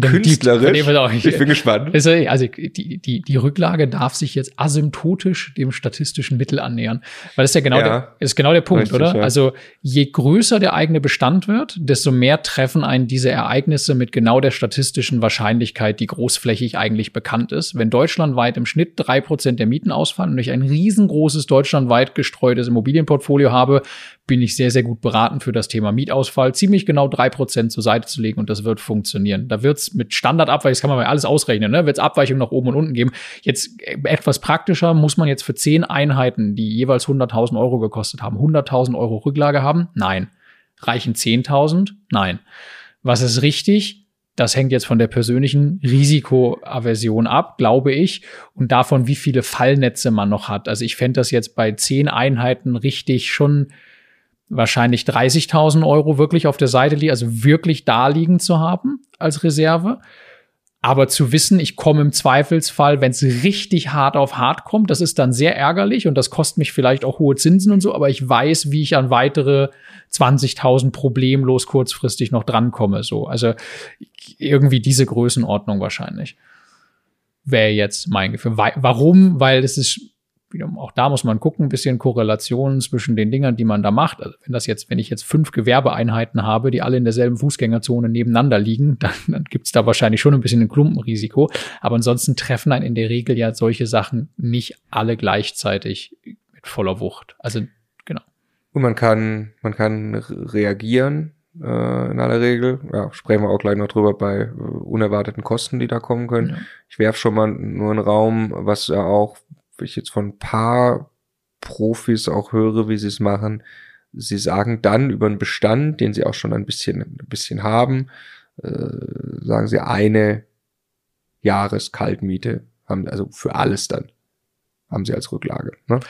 künstlerisch? Die, ich, ich bin gespannt. Also, also die, die, die Rücklage darf sich jetzt asymptotisch dem statistischen Mittel annähern. Weil das ist ja genau, ja, der, ist genau der Punkt, richtig, oder? Ja. Also je größer der eigene Bestand wird, desto mehr treffen einen diese Ereignisse mit genau der statistischen Wahrscheinlichkeit, die großflächig eigentlich bekannt ist. Wenn deutschlandweit im Schnitt drei Prozent der Mieten ausfallen und ich ein riesengroßes deutschlandweit gestreutes Immobilienportfolio habe, bin ich sehr, sehr gut beraten für das Thema Mietausfall, ziemlich genau drei Prozent zur Seite zu legen und das wird funktionieren. Da wird's mit Standardabweichung, das kann man mal alles ausrechnen, ne? wird es Abweichungen nach oben und unten geben. Jetzt äh, etwas praktischer muss man jetzt für zehn Einheiten, die jeweils 100.000 Euro gekostet haben, 100.000 Euro Rücklage haben? Nein. Reichen 10.000? Nein. Was ist richtig? Das hängt jetzt von der persönlichen Risikoaversion ab, glaube ich, und davon, wie viele Fallnetze man noch hat. Also ich fände das jetzt bei zehn Einheiten richtig schon wahrscheinlich 30.000 Euro wirklich auf der Seite liegen, also wirklich da liegen zu haben als Reserve. Aber zu wissen, ich komme im Zweifelsfall, wenn es richtig hart auf hart kommt, das ist dann sehr ärgerlich und das kostet mich vielleicht auch hohe Zinsen und so, aber ich weiß, wie ich an weitere 20.000 problemlos kurzfristig noch drankomme. So, also irgendwie diese Größenordnung wahrscheinlich wäre jetzt mein Gefühl. Warum? Weil es ist auch da muss man gucken, ein bisschen Korrelationen zwischen den Dingern, die man da macht. Also wenn das jetzt, wenn ich jetzt fünf Gewerbeeinheiten habe, die alle in derselben Fußgängerzone nebeneinander liegen, dann, dann gibt es da wahrscheinlich schon ein bisschen ein Klumpenrisiko. Aber ansonsten treffen einen in der Regel ja solche Sachen nicht alle gleichzeitig mit voller Wucht. Also genau. Und man kann, man kann reagieren äh, in aller Regel. Ja, sprechen wir auch gleich noch drüber bei äh, unerwarteten Kosten, die da kommen können. Ja. Ich werfe schon mal nur einen Raum, was ja auch, ich jetzt von ein paar Profis auch höre, wie sie es machen. Sie sagen dann über einen Bestand, den sie auch schon ein bisschen, ein bisschen haben, äh, sagen sie eine Jahreskaltmiete haben, also für alles dann haben sie als Rücklage. Ne?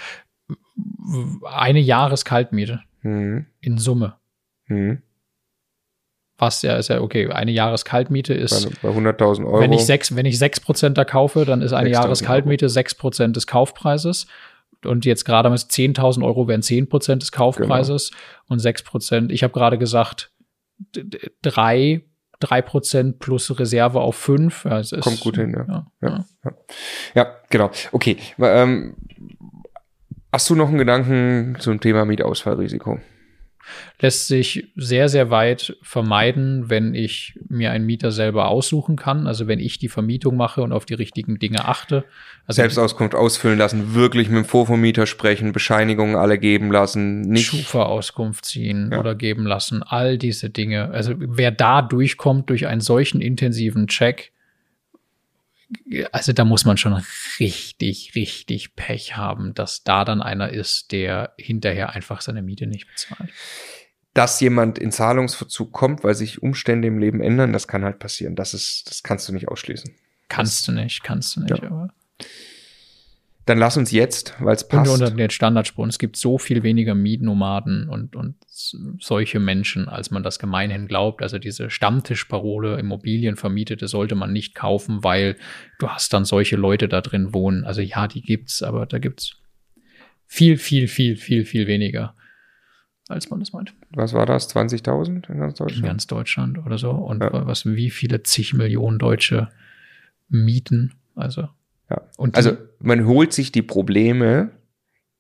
Eine Jahreskaltmiete mhm. in Summe. Mhm. Was ja ist ja okay, eine Jahreskaltmiete ist bei, bei 100.000 Euro. Wenn ich sechs, wenn ich sechs Prozent da kaufe, dann ist eine Jahreskaltmiete sechs Prozent des Kaufpreises. Und jetzt gerade mit 10.000 Euro wären 10 Prozent des Kaufpreises genau. und 6 Prozent. Ich habe gerade gesagt, drei drei Prozent plus Reserve auf fünf. Ja, Kommt ist, gut hin, ja. Ja, ja. ja. ja genau. Okay. Ähm, hast du noch einen Gedanken zum Thema Mietausfallrisiko? Lässt sich sehr, sehr weit vermeiden, wenn ich mir einen Mieter selber aussuchen kann. Also wenn ich die Vermietung mache und auf die richtigen Dinge achte. Also Selbstauskunft ausfüllen lassen, wirklich mit dem Vorvermieter sprechen, Bescheinigungen alle geben lassen, nicht. Schufa-Auskunft ziehen ja. oder geben lassen, all diese Dinge. Also wer da durchkommt durch einen solchen intensiven Check, also da muss man schon richtig, richtig Pech haben, dass da dann einer ist, der hinterher einfach seine Miete nicht bezahlt. Dass jemand in Zahlungsverzug kommt, weil sich Umstände im Leben ändern, das kann halt passieren. Das ist, das kannst du nicht ausschließen. Kannst das, du nicht, kannst du nicht, ja. aber. Dann lass uns jetzt, weil es passt. Und unter den Standardsprung, es gibt so viel weniger Mietnomaden und, und solche Menschen, als man das gemeinhin glaubt. Also diese Stammtischparole, Immobilien vermietete, sollte man nicht kaufen, weil du hast dann solche Leute da drin wohnen. Also ja, die gibt's, aber da gibt's viel, viel, viel, viel, viel weniger, als man das meint. Was war das? 20.000 in ganz Deutschland? In ganz Deutschland oder so. Und ja. was, wie viele zig Millionen Deutsche mieten? Also ja. Und also man holt sich die Probleme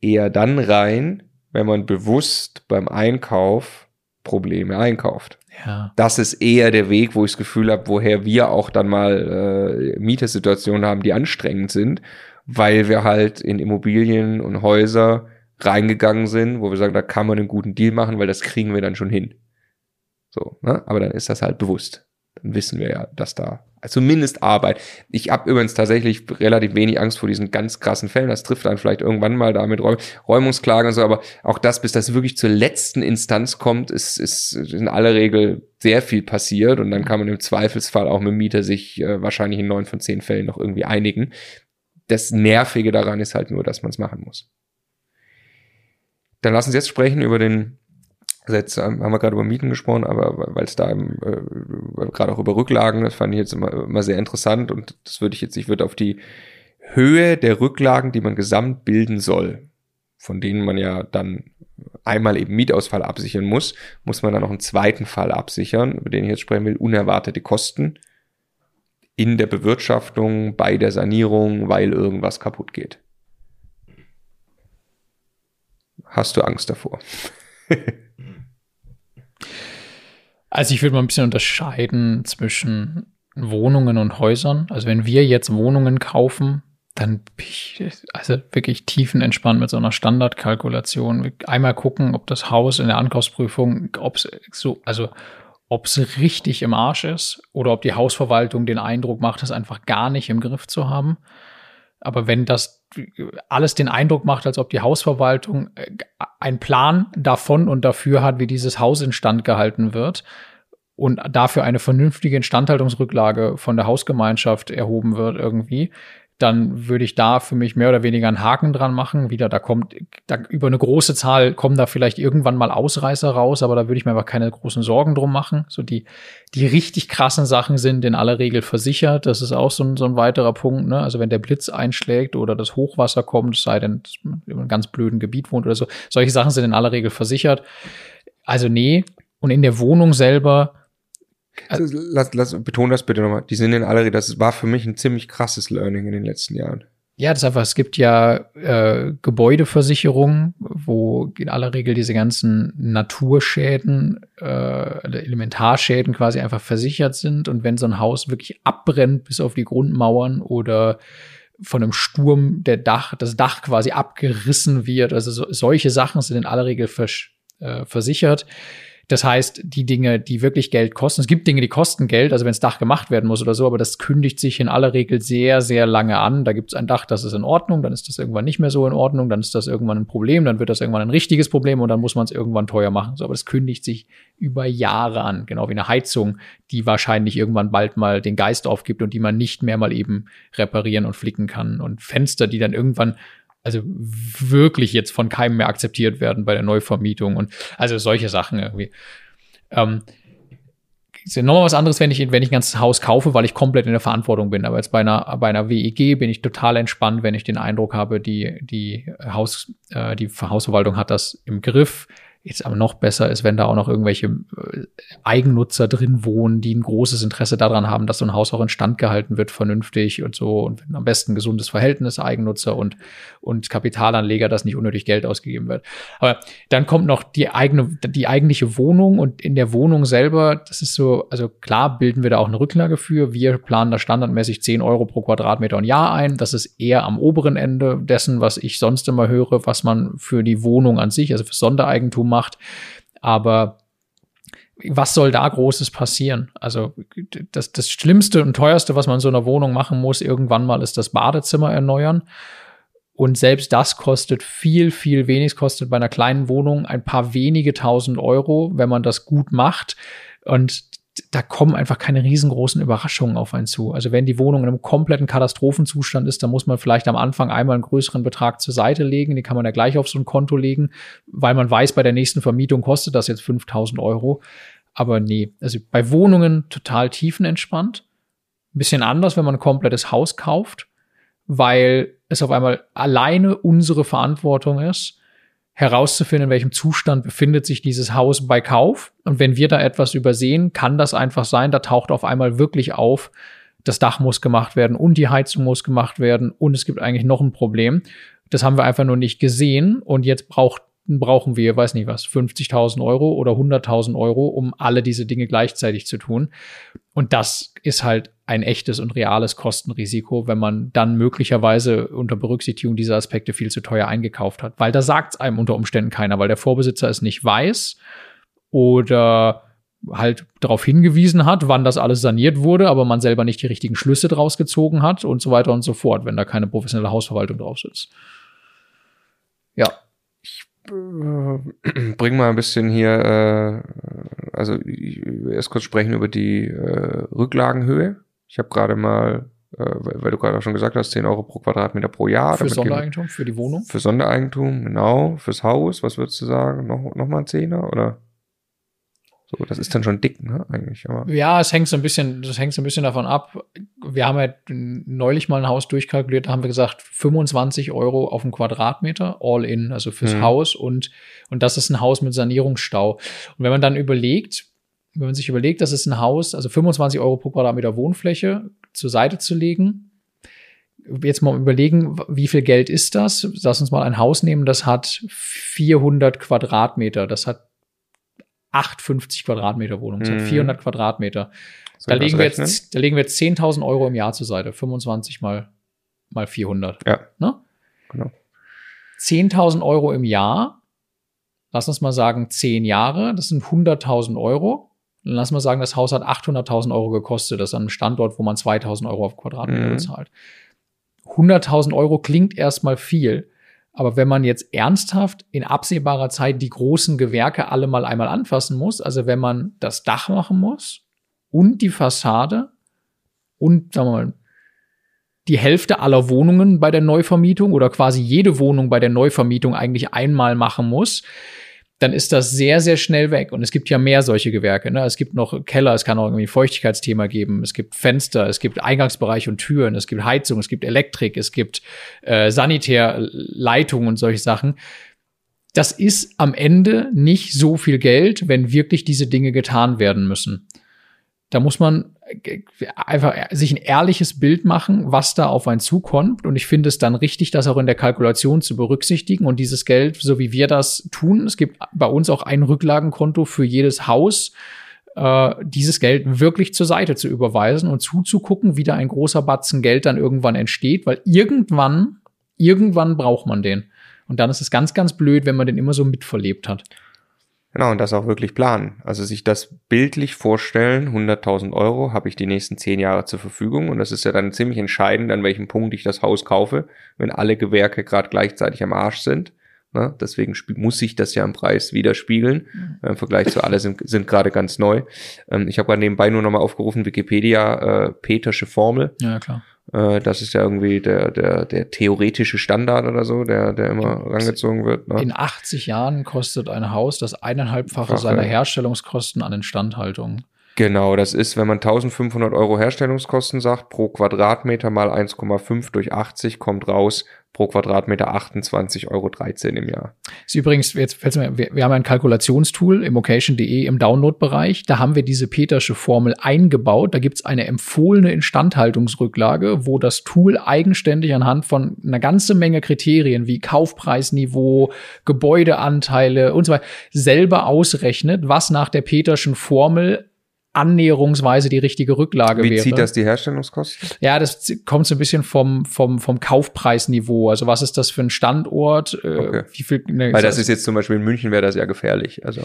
eher dann rein, wenn man bewusst beim Einkauf Probleme einkauft. Ja. Das ist eher der Weg, wo ich das Gefühl habe, woher wir auch dann mal äh, Mietersituationen haben, die anstrengend sind, weil wir halt in Immobilien und Häuser reingegangen sind, wo wir sagen, da kann man einen guten Deal machen, weil das kriegen wir dann schon hin. So, ne? aber dann ist das halt bewusst. Dann wissen wir ja, dass da zumindest Arbeit. Ich habe übrigens tatsächlich relativ wenig Angst vor diesen ganz krassen Fällen. Das trifft dann vielleicht irgendwann mal da mit Räum Räumungsklagen und so, aber auch das, bis das wirklich zur letzten Instanz kommt, ist, ist in aller Regel sehr viel passiert und dann kann man im Zweifelsfall auch mit dem Mieter sich äh, wahrscheinlich in neun von zehn Fällen noch irgendwie einigen. Das Nervige daran ist halt nur, dass man es machen muss. Dann lass uns jetzt sprechen über den also jetzt haben wir gerade über Mieten gesprochen, aber weil es da äh, gerade auch über Rücklagen, das fand ich jetzt immer, immer sehr interessant und das würde ich jetzt, ich würde auf die Höhe der Rücklagen, die man gesamt bilden soll, von denen man ja dann einmal eben Mietausfall absichern muss, muss man dann noch einen zweiten Fall absichern, über den ich jetzt sprechen will, unerwartete Kosten in der Bewirtschaftung, bei der Sanierung, weil irgendwas kaputt geht. Hast du Angst davor? Also ich würde mal ein bisschen unterscheiden zwischen Wohnungen und Häusern. Also wenn wir jetzt Wohnungen kaufen, dann bin ich also wirklich tiefenentspannt mit so einer Standardkalkulation. Einmal gucken, ob das Haus in der Ankaufsprüfung, ob es so, also ob es richtig im Arsch ist oder ob die Hausverwaltung den Eindruck macht, es einfach gar nicht im Griff zu haben. Aber wenn das alles den Eindruck macht, als ob die Hausverwaltung äh, einen Plan davon und dafür hat, wie dieses Haus instand gehalten wird und dafür eine vernünftige Instandhaltungsrücklage von der Hausgemeinschaft erhoben wird irgendwie, dann würde ich da für mich mehr oder weniger einen Haken dran machen. Wieder, da kommt, da, über eine große Zahl kommen da vielleicht irgendwann mal Ausreißer raus, aber da würde ich mir einfach keine großen Sorgen drum machen. So die, die richtig krassen Sachen sind in aller Regel versichert. Das ist auch so ein, so ein weiterer Punkt. Ne? Also wenn der Blitz einschlägt oder das Hochwasser kommt, sei denn, man in einem ganz blöden Gebiet wohnt oder so, solche Sachen sind in aller Regel versichert. Also nee. Und in der Wohnung selber, also, lass, lass, betone das bitte nochmal. Die sind in aller Regel, das war für mich ein ziemlich krasses Learning in den letzten Jahren. Ja, das ist einfach, es gibt ja äh, Gebäudeversicherungen, wo in aller Regel diese ganzen Naturschäden, äh, Elementarschäden quasi einfach versichert sind. Und wenn so ein Haus wirklich abbrennt bis auf die Grundmauern oder von einem Sturm der Dach, das Dach quasi abgerissen wird, also so, solche Sachen sind in aller Regel vers äh, versichert Das heißt, die Dinge, die wirklich Geld kosten, es gibt Dinge, die kosten Geld, also wenn das Dach gemacht werden muss oder so, aber das kündigt sich in aller Regel sehr, sehr lange an. Da gibt es ein Dach, das ist in Ordnung, dann ist das irgendwann nicht mehr so in Ordnung, dann ist das irgendwann ein Problem, dann wird das irgendwann ein richtiges Problem und dann muss man es irgendwann teuer machen. So, aber das kündigt sich über Jahre an, genau wie eine Heizung, die wahrscheinlich irgendwann bald mal den Geist aufgibt und die man nicht mehr mal eben reparieren und flicken kann. Und Fenster, die dann irgendwann also wirklich jetzt von keinem mehr akzeptiert werden bei der Neuvermietung und also solche Sachen irgendwie. Ähm, ist ja nochmal was anderes, wenn ich, wenn ich ein ganzes Haus kaufe, weil ich komplett in der Verantwortung bin. Aber jetzt bei einer, bei einer WEG bin ich total entspannt, wenn ich den Eindruck habe, die, die Haus, äh, die Hausverwaltung hat das im Griff jetzt aber noch besser ist, wenn da auch noch irgendwelche äh, Eigennutzer drin wohnen, die ein großes Interesse daran haben, dass so ein Haus auch instand gehalten wird, vernünftig und so und am besten ein gesundes Verhältnis Eigennutzer und, und Kapitalanleger, dass nicht unnötig Geld ausgegeben wird. Aber dann kommt noch die eigene, die eigentliche Wohnung und in der Wohnung selber, das ist so, also klar bilden wir da auch eine Rücklage für. Wir planen da standardmäßig 10 Euro pro Quadratmeter und Jahr ein. Das ist eher am oberen Ende dessen, was ich sonst immer höre, was man für die Wohnung an sich, also für Sondereigentum macht. Aber was soll da Großes passieren? Also das, das Schlimmste und Teuerste, was man in so einer Wohnung machen muss, irgendwann mal ist das Badezimmer erneuern. Und selbst das kostet viel, viel wenig. Es kostet bei einer kleinen Wohnung ein paar wenige tausend Euro, wenn man das gut macht. Und da kommen einfach keine riesengroßen Überraschungen auf einen zu. Also wenn die Wohnung in einem kompletten Katastrophenzustand ist, dann muss man vielleicht am Anfang einmal einen größeren Betrag zur Seite legen. Den kann man ja gleich auf so ein Konto legen, weil man weiß, bei der nächsten Vermietung kostet das jetzt 5000 Euro. Aber nee, also bei Wohnungen total tiefenentspannt. Ein bisschen anders, wenn man ein komplettes Haus kauft, weil es auf einmal alleine unsere Verantwortung ist herauszufinden, in welchem Zustand befindet sich dieses Haus bei Kauf. Und wenn wir da etwas übersehen, kann das einfach sein, da taucht auf einmal wirklich auf, das Dach muss gemacht werden und die Heizung muss gemacht werden und es gibt eigentlich noch ein Problem. Das haben wir einfach nur nicht gesehen und jetzt braucht brauchen wir, weiß nicht was, 50.000 Euro oder 100.000 Euro, um alle diese Dinge gleichzeitig zu tun. Und das ist halt ein echtes und reales Kostenrisiko, wenn man dann möglicherweise unter Berücksichtigung dieser Aspekte viel zu teuer eingekauft hat. Weil da sagt es einem unter Umständen keiner, weil der Vorbesitzer es nicht weiß oder halt darauf hingewiesen hat, wann das alles saniert wurde, aber man selber nicht die richtigen Schlüsse draus gezogen hat und so weiter und so fort, wenn da keine professionelle Hausverwaltung drauf sitzt. Ja, äh, bring mal ein bisschen hier, äh, also erst kurz sprechen über die äh, Rücklagenhöhe. Ich habe gerade mal, äh, weil du gerade auch schon gesagt hast, 10 Euro pro Quadratmeter pro Jahr. Für Sondereigentum, für die Wohnung? Für Sondereigentum, genau. Fürs Haus, was würdest du sagen? Noch, noch mal ein Zehner oder? So, das ist dann schon dick, ne, eigentlich. Aber ja, es hängt so ein bisschen, das hängt so ein bisschen davon ab. Wir haben ja neulich mal ein Haus durchkalkuliert, da haben wir gesagt, 25 Euro auf den Quadratmeter, all in, also fürs mhm. Haus und, und das ist ein Haus mit Sanierungsstau. Und wenn man dann überlegt, wenn man sich überlegt, das ist ein Haus, also 25 Euro pro Quadratmeter Wohnfläche zur Seite zu legen, jetzt mal überlegen, wie viel Geld ist das? Lass uns mal ein Haus nehmen, das hat 400 Quadratmeter. Das hat 850 Quadratmeter Wohnung, mhm. 400 Quadratmeter. Da legen, wir jetzt, da legen wir jetzt 10.000 Euro im Jahr zur Seite. 25 mal, mal 400. Ja. Ne? Genau. 10.000 Euro im Jahr. Lass uns mal sagen, 10 Jahre. Das sind 100.000 Euro. Dann lass mal sagen, das Haus hat 800.000 Euro gekostet. Das ist an einem Standort, wo man 2.000 Euro auf Quadratmeter mhm. bezahlt. 100.000 Euro klingt erstmal viel. Aber wenn man jetzt ernsthaft in absehbarer Zeit die großen Gewerke alle mal einmal anfassen muss, also wenn man das Dach machen muss und die Fassade und sagen wir mal, die Hälfte aller Wohnungen bei der Neuvermietung oder quasi jede Wohnung bei der Neuvermietung eigentlich einmal machen muss, dann ist das sehr, sehr schnell weg. Und es gibt ja mehr solche Gewerke. Ne? Es gibt noch Keller, es kann auch irgendwie ein Feuchtigkeitsthema geben, es gibt Fenster, es gibt Eingangsbereich und Türen, es gibt Heizung, es gibt Elektrik, es gibt äh, Sanitärleitungen und solche Sachen. Das ist am Ende nicht so viel Geld, wenn wirklich diese Dinge getan werden müssen. Da muss man äh, einfach sich ein ehrliches Bild machen, was da auf einen zukommt. Und ich finde es dann richtig, das auch in der Kalkulation zu berücksichtigen und dieses Geld, so wie wir das tun. Es gibt bei uns auch ein Rücklagenkonto für jedes Haus, äh, dieses Geld wirklich zur Seite zu überweisen und zuzugucken, wie da ein großer Batzen Geld dann irgendwann entsteht, weil irgendwann, irgendwann braucht man den. Und dann ist es ganz, ganz blöd, wenn man den immer so mitverlebt hat. Genau, und das auch wirklich planen. Also sich das bildlich vorstellen, 100.000 Euro habe ich die nächsten zehn Jahre zur Verfügung und das ist ja dann ziemlich entscheidend, an welchem Punkt ich das Haus kaufe, wenn alle Gewerke gerade gleichzeitig am Arsch sind. Ne? Deswegen muss sich das ja im Preis widerspiegeln. Mhm. Im Vergleich zu alle sind, sind gerade ganz neu. Ähm, ich habe gerade nebenbei nur nochmal aufgerufen, Wikipedia, äh, Petersche Formel. Ja, klar. Äh, das ist ja irgendwie der, der, der theoretische Standard oder so, der, der immer rangezogen wird. Ne? In 80 Jahren kostet ein Haus das eineinhalbfache Fache. seiner Herstellungskosten an Instandhaltung. Genau, das ist, wenn man 1500 Euro Herstellungskosten sagt, pro Quadratmeter mal 1,5 durch 80 kommt raus pro Quadratmeter 28,13 Euro im Jahr. Ist übrigens, jetzt mir, wir, haben ein Kalkulationstool im Occasion.de im Download-Bereich. Da haben wir diese Petersche Formel eingebaut. Da gibt es eine empfohlene Instandhaltungsrücklage, wo das Tool eigenständig anhand von einer ganzen Menge Kriterien wie Kaufpreisniveau, Gebäudeanteile und so weiter selber ausrechnet, was nach der Peterschen Formel annäherungsweise die richtige Rücklage Wie wäre. Wie zieht das die Herstellungskosten? Ja, das kommt so ein bisschen vom, vom, vom Kaufpreisniveau. Also was ist das für ein Standort? Äh, okay. Viel, ne, Weil das ist jetzt zum Beispiel in München wäre das ja gefährlich. Also.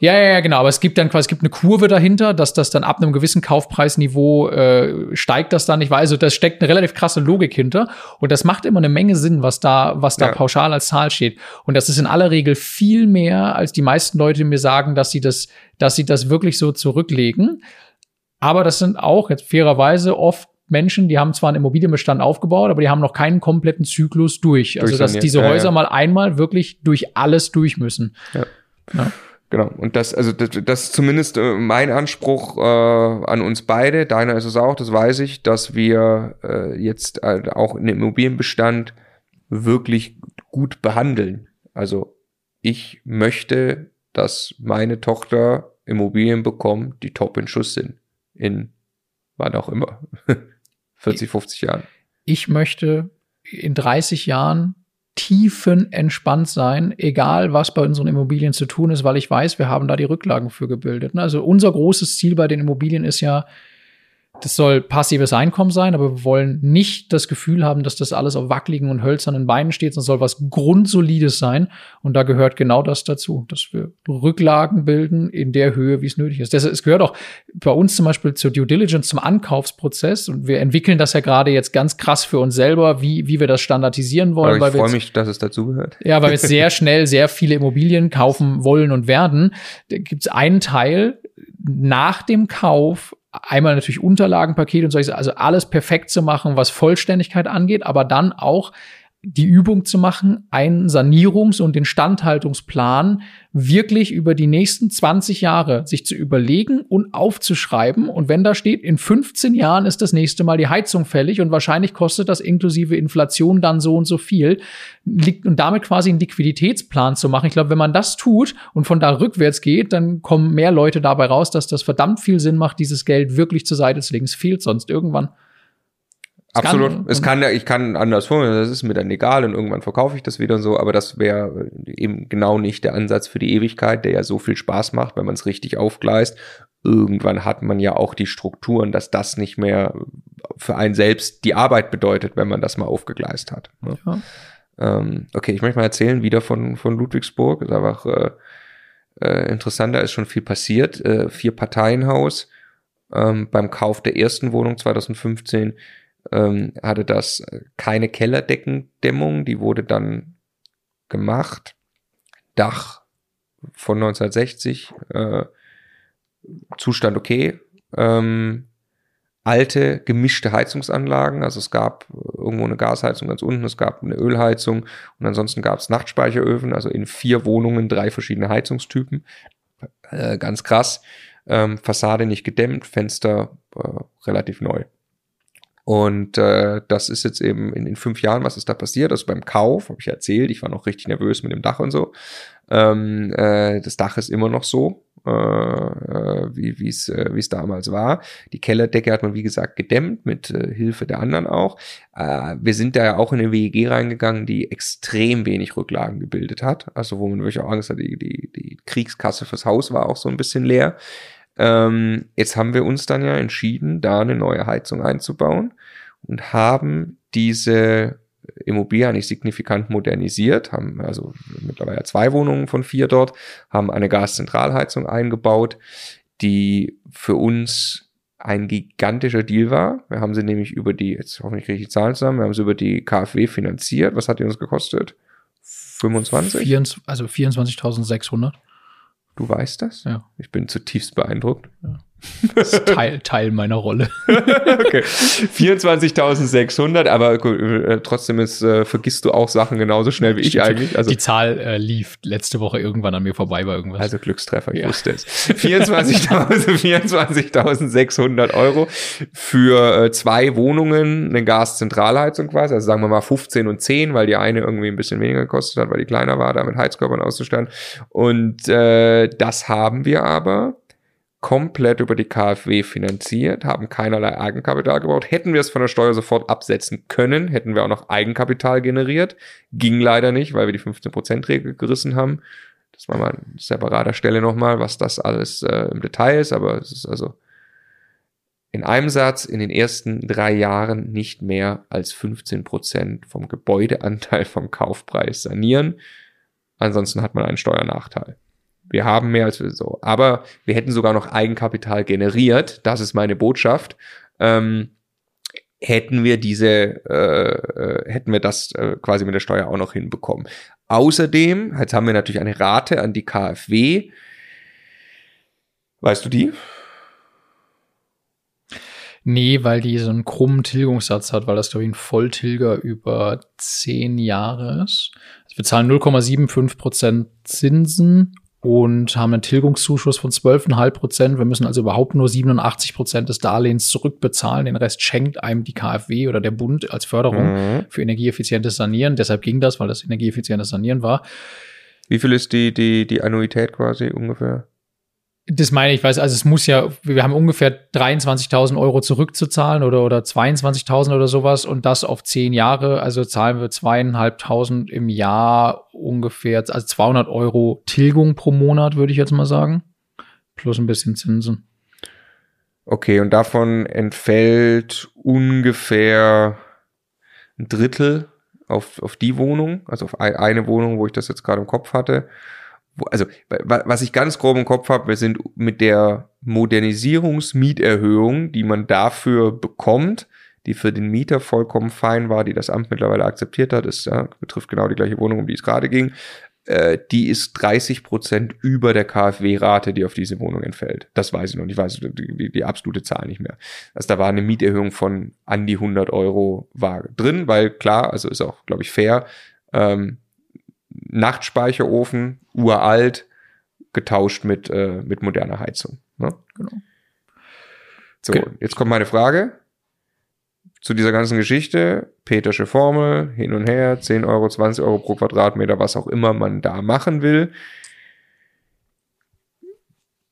Ja, ja, ja, genau. Aber es gibt dann quasi, es gibt eine Kurve dahinter, dass das dann ab einem gewissen Kaufpreisniveau äh, steigt das dann nicht, weil also das steckt eine relativ krasse Logik hinter und das macht immer eine Menge Sinn, was da, was da ja. pauschal als Zahl steht. Und das ist in aller Regel viel mehr, als die meisten Leute mir sagen, dass sie das, dass sie das wirklich so zurücklegen. Aber das sind auch jetzt fairerweise oft Menschen, die haben zwar einen Immobilienbestand aufgebaut, aber die haben noch keinen kompletten Zyklus durch. Also dass diese Häuser ja, ja. mal einmal wirklich durch alles durch müssen. Ja. Genau. Und das, also das, das ist zumindest äh, mein Anspruch äh, an uns beide. Deiner ist es auch, das weiß ich, dass wir äh, jetzt äh, auch in dem Immobilienbestand wirklich gut behandeln. Also ich möchte, dass meine Tochter Immobilien bekommt, die top in Schuss sind. In wann auch immer. 40, 50 Jahren. Ich möchte in 30 Jahren tiefenentspannt sein, egal was bei unseren Immobilien zu tun ist, weil ich weiß, wir haben da die Rücklagen für gebildet. Also unser großes Ziel bei den Immobilien ist ja, das soll passives Einkommen sein, aber wir wollen nicht das Gefühl haben, dass das alles auf wackeligen und hölzernen Beinen steht, sondern soll was Grundsolides sein. Und da gehört genau das dazu, dass wir Rücklagen bilden in der Höhe, wie es nötig ist. Das, es gehört auch bei uns zum Beispiel zur Due Diligence, zum Ankaufsprozess. Und wir entwickeln das ja gerade jetzt ganz krass für uns selber, wie, wie wir das standardisieren wollen. Aber ich freue mich, dass es dazu gehört. Ja, weil wir jetzt sehr schnell sehr viele Immobilien kaufen wollen und werden. Da gibt es einen Teil, nach dem Kauf einmal natürlich Unterlagenpaket und so, also alles perfekt zu machen, was Vollständigkeit angeht, aber dann auch die Übung zu machen, einen Sanierungs- und Instandhaltungsplan wirklich über die nächsten 20 Jahre sich zu überlegen und aufzuschreiben. Und wenn da steht, in 15 Jahren ist das nächste Mal die Heizung fällig und wahrscheinlich kostet das inklusive Inflation dann so und so viel, und damit quasi einen Liquiditätsplan zu machen. Ich glaube, wenn man das tut und von da rückwärts geht, dann kommen mehr Leute dabei raus, dass das verdammt viel Sinn macht, dieses Geld wirklich zur Seite zu legen. Es fehlt sonst irgendwann. Absolut. Kann, es kann ja, ich kann anders vorgehen, das ist mir dann egal und irgendwann verkaufe ich das wieder und so, aber das wäre eben genau nicht der Ansatz für die Ewigkeit, der ja so viel Spaß macht, wenn man es richtig aufgleist. Irgendwann hat man ja auch die Strukturen, dass das nicht mehr für einen selbst die Arbeit bedeutet, wenn man das mal aufgegleist hat. Ne? Ja. Ähm, okay, ich möchte mal erzählen, wieder von, von Ludwigsburg. Ist einfach äh, äh, interessant, da ist schon viel passiert. Äh, vier Parteienhaus. Ähm, beim Kauf der ersten Wohnung 2015 ähm, hatte das keine Kellerdeckendämmung, die wurde dann gemacht. Dach von 1960, äh, Zustand okay. Ähm, alte gemischte Heizungsanlagen, also es gab irgendwo eine Gasheizung ganz unten, es gab eine Ölheizung und ansonsten gab es Nachtspeicheröfen, also in vier Wohnungen drei verschiedene Heizungstypen. Äh, ganz krass. Ähm, Fassade nicht gedämmt, Fenster äh, relativ neu. Und äh, das ist jetzt eben in, in fünf Jahren, was ist da passiert? Also beim Kauf, habe ich erzählt, ich war noch richtig nervös mit dem Dach und so. Ähm, äh, das Dach ist immer noch so, äh, äh wie es äh, wie es damals war. Die Kellerdecke hat man, wie gesagt, gedämmt, mit äh, Hilfe der anderen auch. Äh, wir sind da ja auch in eine WEG reingegangen, die extrem wenig Rücklagen gebildet hat. Also wo man wirklich auch Angst hat, die, die, die Kriegskasse fürs Haus war auch so ein bisschen leer. Ähm, jetzt haben wir uns dann ja entschieden, da eine neue Heizung einzubauen und haben diese Immobilie eigentlich signifikant modernisiert, haben also mittlerweile zwei Wohnungen von vier dort, haben eine Gaszentralheizung eingebaut, die für uns ein gigantischer Deal war. Wir haben sie nämlich über die, jetzt hoffentlich kriege ich die Zahlen zusammen, wir haben sie über die KfW finanziert. Was hat die uns gekostet? 25? 24, also 24.600. Du weißt das? Ja. Ich bin zutiefst beeindruckt. Ja. Das ist Teil, Teil meiner Rolle. okay. 24.600, aber äh, trotzdem ist, äh, vergisst du auch Sachen genauso schnell wie ich eigentlich. Also, die Zahl äh, lief letzte Woche irgendwann an mir vorbei bei irgendwas. Also Glückstreffer, ich ja. wusste es. 24.600 24 Euro für äh, zwei Wohnungen, eine Gaszentralheizung quasi, also sagen wir mal 15 und 10, weil die eine irgendwie ein bisschen weniger gekostet hat, weil die kleiner war, da mit Heizkörpern auszustatten. Und äh, das haben wir aber komplett über die KfW finanziert, haben keinerlei Eigenkapital gebaut. Hätten wir es von der Steuer sofort absetzen können, hätten wir auch noch Eigenkapital generiert. Ging leider nicht, weil wir die 15%-Regel gerissen haben. Das war mal an separater Stelle nochmal, was das alles äh, im Detail ist, aber es ist also in einem Satz in den ersten drei Jahren nicht mehr als 15% vom Gebäudeanteil vom Kaufpreis sanieren. Ansonsten hat man einen Steuernachteil. Wir haben mehr als wir so. Aber wir hätten sogar noch Eigenkapital generiert. Das ist meine Botschaft. Ähm, hätten wir diese, äh, äh, hätten wir das äh, quasi mit der Steuer auch noch hinbekommen. Außerdem, jetzt haben wir natürlich eine Rate an die KfW. Weißt du die? Nee, weil die so einen krummen Tilgungssatz hat, weil das, glaube ich, ein Volltilger über zehn Jahre ist. Also wir zahlen 0,75 Prozent Zinsen und haben einen Tilgungszuschuss von 12,5 Prozent. Wir müssen also überhaupt nur 87 Prozent des Darlehens zurückbezahlen. Den Rest schenkt einem die KfW oder der Bund als Förderung mhm. für energieeffizientes Sanieren. Deshalb ging das, weil das energieeffizientes Sanieren war. Wie viel ist die, die, die Annuität quasi ungefähr? Das meine ich, weiß, also es muss ja, wir haben ungefähr 23.000 Euro zurückzuzahlen oder, oder 22.000 oder sowas und das auf zehn Jahre, also zahlen wir zweieinhalbtausend im Jahr ungefähr, also 200 Euro Tilgung pro Monat, würde ich jetzt mal sagen, plus ein bisschen Zinsen. Okay, und davon entfällt ungefähr ein Drittel auf, auf die Wohnung, also auf eine Wohnung, wo ich das jetzt gerade im Kopf hatte also was ich ganz grob im Kopf habe, wir sind mit der Modernisierungsmieterhöhung, die man dafür bekommt, die für den Mieter vollkommen fein war, die das Amt mittlerweile akzeptiert hat, ist, ja, betrifft genau die gleiche Wohnung, um die es gerade ging, äh, die ist 30 Prozent über der KfW-Rate, die auf diese Wohnung entfällt. Das weiß ich noch nicht, ich weiß die, die, die absolute Zahl nicht mehr. Also da war eine Mieterhöhung von an die 100 Euro war drin, weil klar, also ist auch, glaube ich, fair, ähm, Nachtspeicherofen, uralt, getauscht mit, äh, mit moderner Heizung. Ne? Genau. So, okay. jetzt kommt meine Frage zu dieser ganzen Geschichte. Petersche Formel, hin und her, 10 Euro, 20 Euro pro Quadratmeter, was auch immer man da machen will.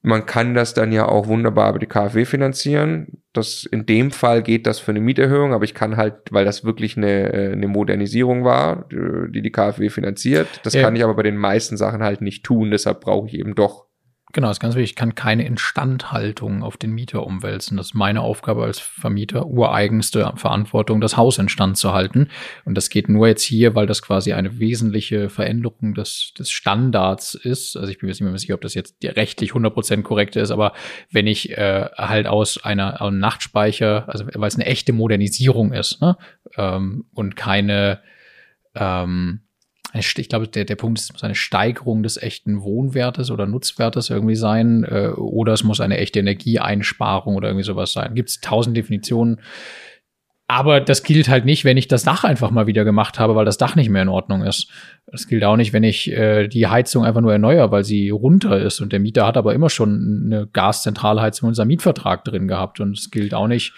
Man kann das dann ja auch wunderbar über die KfW finanzieren. Das, in dem Fall geht das für eine Mieterhöhung, aber ich kann halt, weil das wirklich eine, äh, eine Modernisierung war, die die KfW finanziert, das ja. kann ich aber bei den meisten Sachen halt nicht tun. Deshalb brauche ich eben doch Genau, ist ganz wichtig. Ich kann keine Instandhaltung auf den Mieter umwälzen. Das ist meine Aufgabe als Vermieter, ureigenste Verantwortung, das Haus instand zu halten. Und das geht nur jetzt hier, weil das quasi eine wesentliche Veränderung des, des Standards ist. Also ich bin mir nicht mehr sicher, ob das jetzt rechtlich 100% korrekt ist, aber wenn ich äh, halt aus einer, einem Nachtspeicher, also weil es eine echte Modernisierung ist ne? ähm, und keine ähm, ich glaube, der, der Punkt ist, es muss eine Steigerung des echten Wohnwertes oder Nutzwertes irgendwie sein, äh, oder es muss eine echte Energieeinsparung oder irgendwie sowas sein. Gibt es tausend Definitionen. Aber das gilt halt nicht, wenn ich das Dach einfach mal wieder gemacht habe, weil das Dach nicht mehr in Ordnung ist. Das gilt auch nicht, wenn ich äh, die Heizung einfach nur erneuere, weil sie runter ist. Und der Mieter hat aber immer schon eine Gaszentralheizung in seinem Mietvertrag drin gehabt. Und es gilt auch nicht,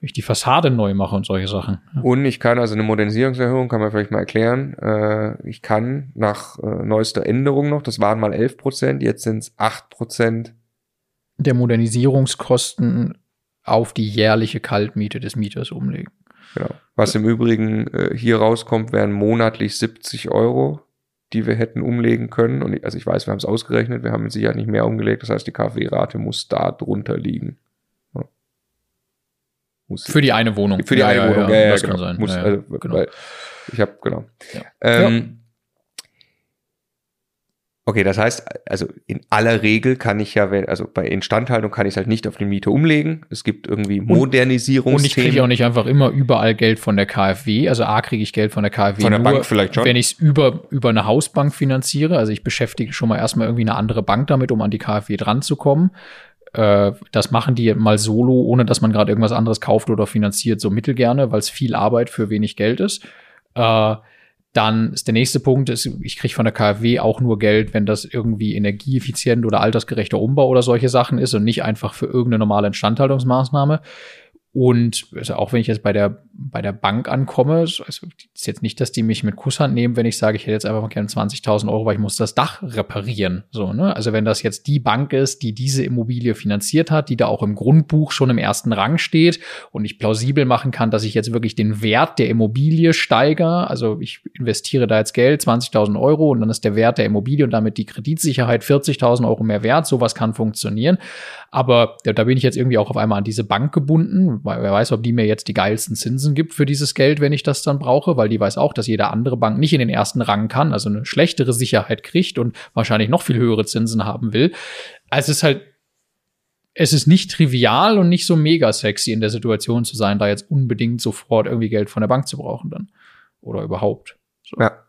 ich die Fassade neu mache und solche Sachen. Und ich kann also eine Modernisierungserhöhung, kann man vielleicht mal erklären. Äh, ich kann nach äh, neuester Änderung noch, das waren mal 11 Prozent, jetzt sind es 8 Prozent. Der Modernisierungskosten auf die jährliche Kaltmiete des Mieters umlegen. Genau. Was im Übrigen äh, hier rauskommt, wären monatlich 70 Euro, die wir hätten umlegen können. Und also ich weiß, wir haben es ausgerechnet, wir haben mit Sicherheit nicht mehr umgelegt. Das heißt, die KfW-Rate muss da drunter liegen. Muss für die eine Wohnung. Für die ja, eine ja, Wohnung, ja, ja, das genau. kann sein. Muss, also, genau. ich habe, genau. Ähm, Okay, das heißt, also in aller Regel kann ich ja, also bei Instandhaltung kann ich es halt nicht auf die Miete umlegen. Es gibt irgendwie Modernisierungsthemen. Und ich kriege auch nicht einfach immer überall Geld von der KfW. Also A kriege ich Geld von der KfW von der nur, Bank vielleicht schon. wenn ich es über, über eine Hausbank finanziere. Also ich beschäftige schon mal erstmal irgendwie eine andere Bank damit, um an die KfW dran zu kommen. Äh, das machen die mal solo, ohne dass man gerade irgendwas anderes kauft oder finanziert, so mittelgerne, weil es viel Arbeit für wenig Geld ist. Äh, dann ist der nächste Punkt, ist, ich kriege von der KfW auch nur Geld, wenn das irgendwie energieeffizient oder altersgerechter Umbau oder solche Sachen ist und nicht einfach für irgendeine normale Instandhaltungsmaßnahme. Und also auch wenn ich jetzt bei der, bei der Bank ankomme, also ist jetzt nicht, dass die mich mit Kusshand nehmen, wenn ich sage, ich hätte jetzt einfach mal gerne 20.000 Euro, weil ich muss das Dach reparieren. So, ne? Also wenn das jetzt die Bank ist, die diese Immobilie finanziert hat, die da auch im Grundbuch schon im ersten Rang steht und ich plausibel machen kann, dass ich jetzt wirklich den Wert der Immobilie steigere, also ich investiere da jetzt Geld, 20.000 Euro und dann ist der Wert der Immobilie und damit die Kreditsicherheit 40.000 Euro mehr wert, sowas kann funktionieren. Aber da, da bin ich jetzt irgendwie auch auf einmal an diese Bank gebunden, weil wer weiß, ob die mir jetzt die geilsten Zinsen gibt für dieses Geld, wenn ich das dann brauche, weil die weiß auch, dass jede andere Bank nicht in den ersten Rang kann, also eine schlechtere Sicherheit kriegt und wahrscheinlich noch viel höhere Zinsen haben will. Also es ist halt es ist nicht trivial und nicht so mega sexy in der Situation zu sein, da jetzt unbedingt sofort irgendwie Geld von der Bank zu brauchen dann. Oder überhaupt. So. Ja.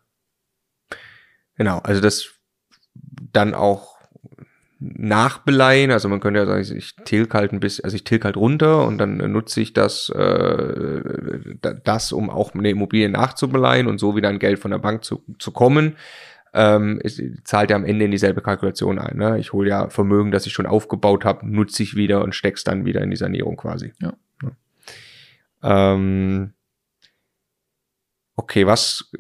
Genau, also das dann auch nachbeleihen. Also man könnte ja sagen, ich tilg halt ein bisschen, also ich tilg halt runter und dann nutze ich das, äh, das, um auch eine Immobilie nachzubeleihen und so wieder ein Geld von der Bank zu, zu kommen. Ähm, es zahlt ja am Ende in dieselbe Kalkulation ein. Ne? Ich hole ja Vermögen, das ich schon aufgebaut habe, nutze ich wieder und steck's dann wieder in die Sanierung quasi. Ja. ja. Ähm, okay, was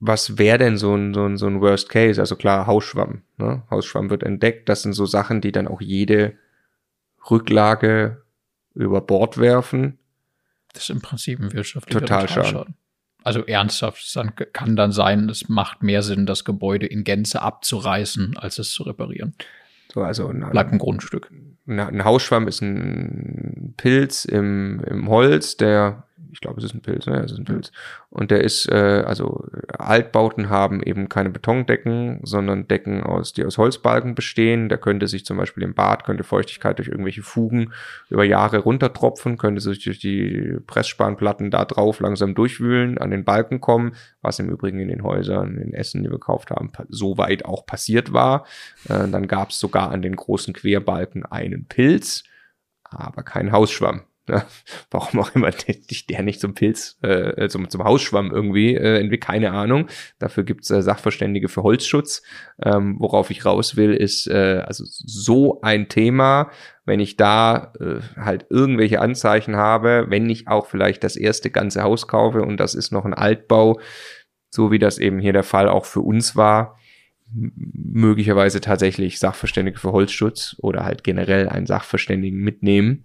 was wäre denn so ein, so, ein, so ein Worst Case? Also klar, Hausschwamm. Ne? Hausschwamm wird entdeckt. Das sind so Sachen, die dann auch jede Rücklage über Bord werfen. Das ist im Prinzip ein wirtschaftlicher Totalschaden. Also ernsthaft, es kann dann sein, es macht mehr Sinn, das Gebäude in Gänze abzureißen, als es zu reparieren. So, also ein, bleibt ein Grundstück. Ein, ein Hausschwamm ist ein Pilz im, im Holz, der ich glaube, es ist ein Pilz, ne? Es ist ein Pilz. Und der ist, äh, also Altbauten haben eben keine Betondecken, sondern Decken aus, die aus Holzbalken bestehen. Da könnte sich zum Beispiel im Bad, könnte Feuchtigkeit durch irgendwelche Fugen über Jahre runtertropfen, könnte sich durch die Pressspanplatten da drauf langsam durchwühlen, an den Balken kommen, was im Übrigen in den Häusern in Essen, die wir gekauft haben, so weit auch passiert war. Äh, dann gab es sogar an den großen Querbalken einen Pilz, aber keinen Hausschwamm. Ja, warum auch immer der nicht zum Pilz, äh, zum, zum Hausschwamm irgendwie äh, entwickelt, keine Ahnung. Dafür gibt's äh, Sachverständige für Holzschutz. Ähm, worauf ich raus will, ist äh, also so ein Thema, wenn ich da äh, halt irgendwelche Anzeichen habe, wenn ich auch vielleicht das erste ganze Haus kaufe und das ist noch ein Altbau, so wie das eben hier der Fall auch für uns war, möglicherweise tatsächlich Sachverständige für Holzschutz oder halt generell einen Sachverständigen mitnehmen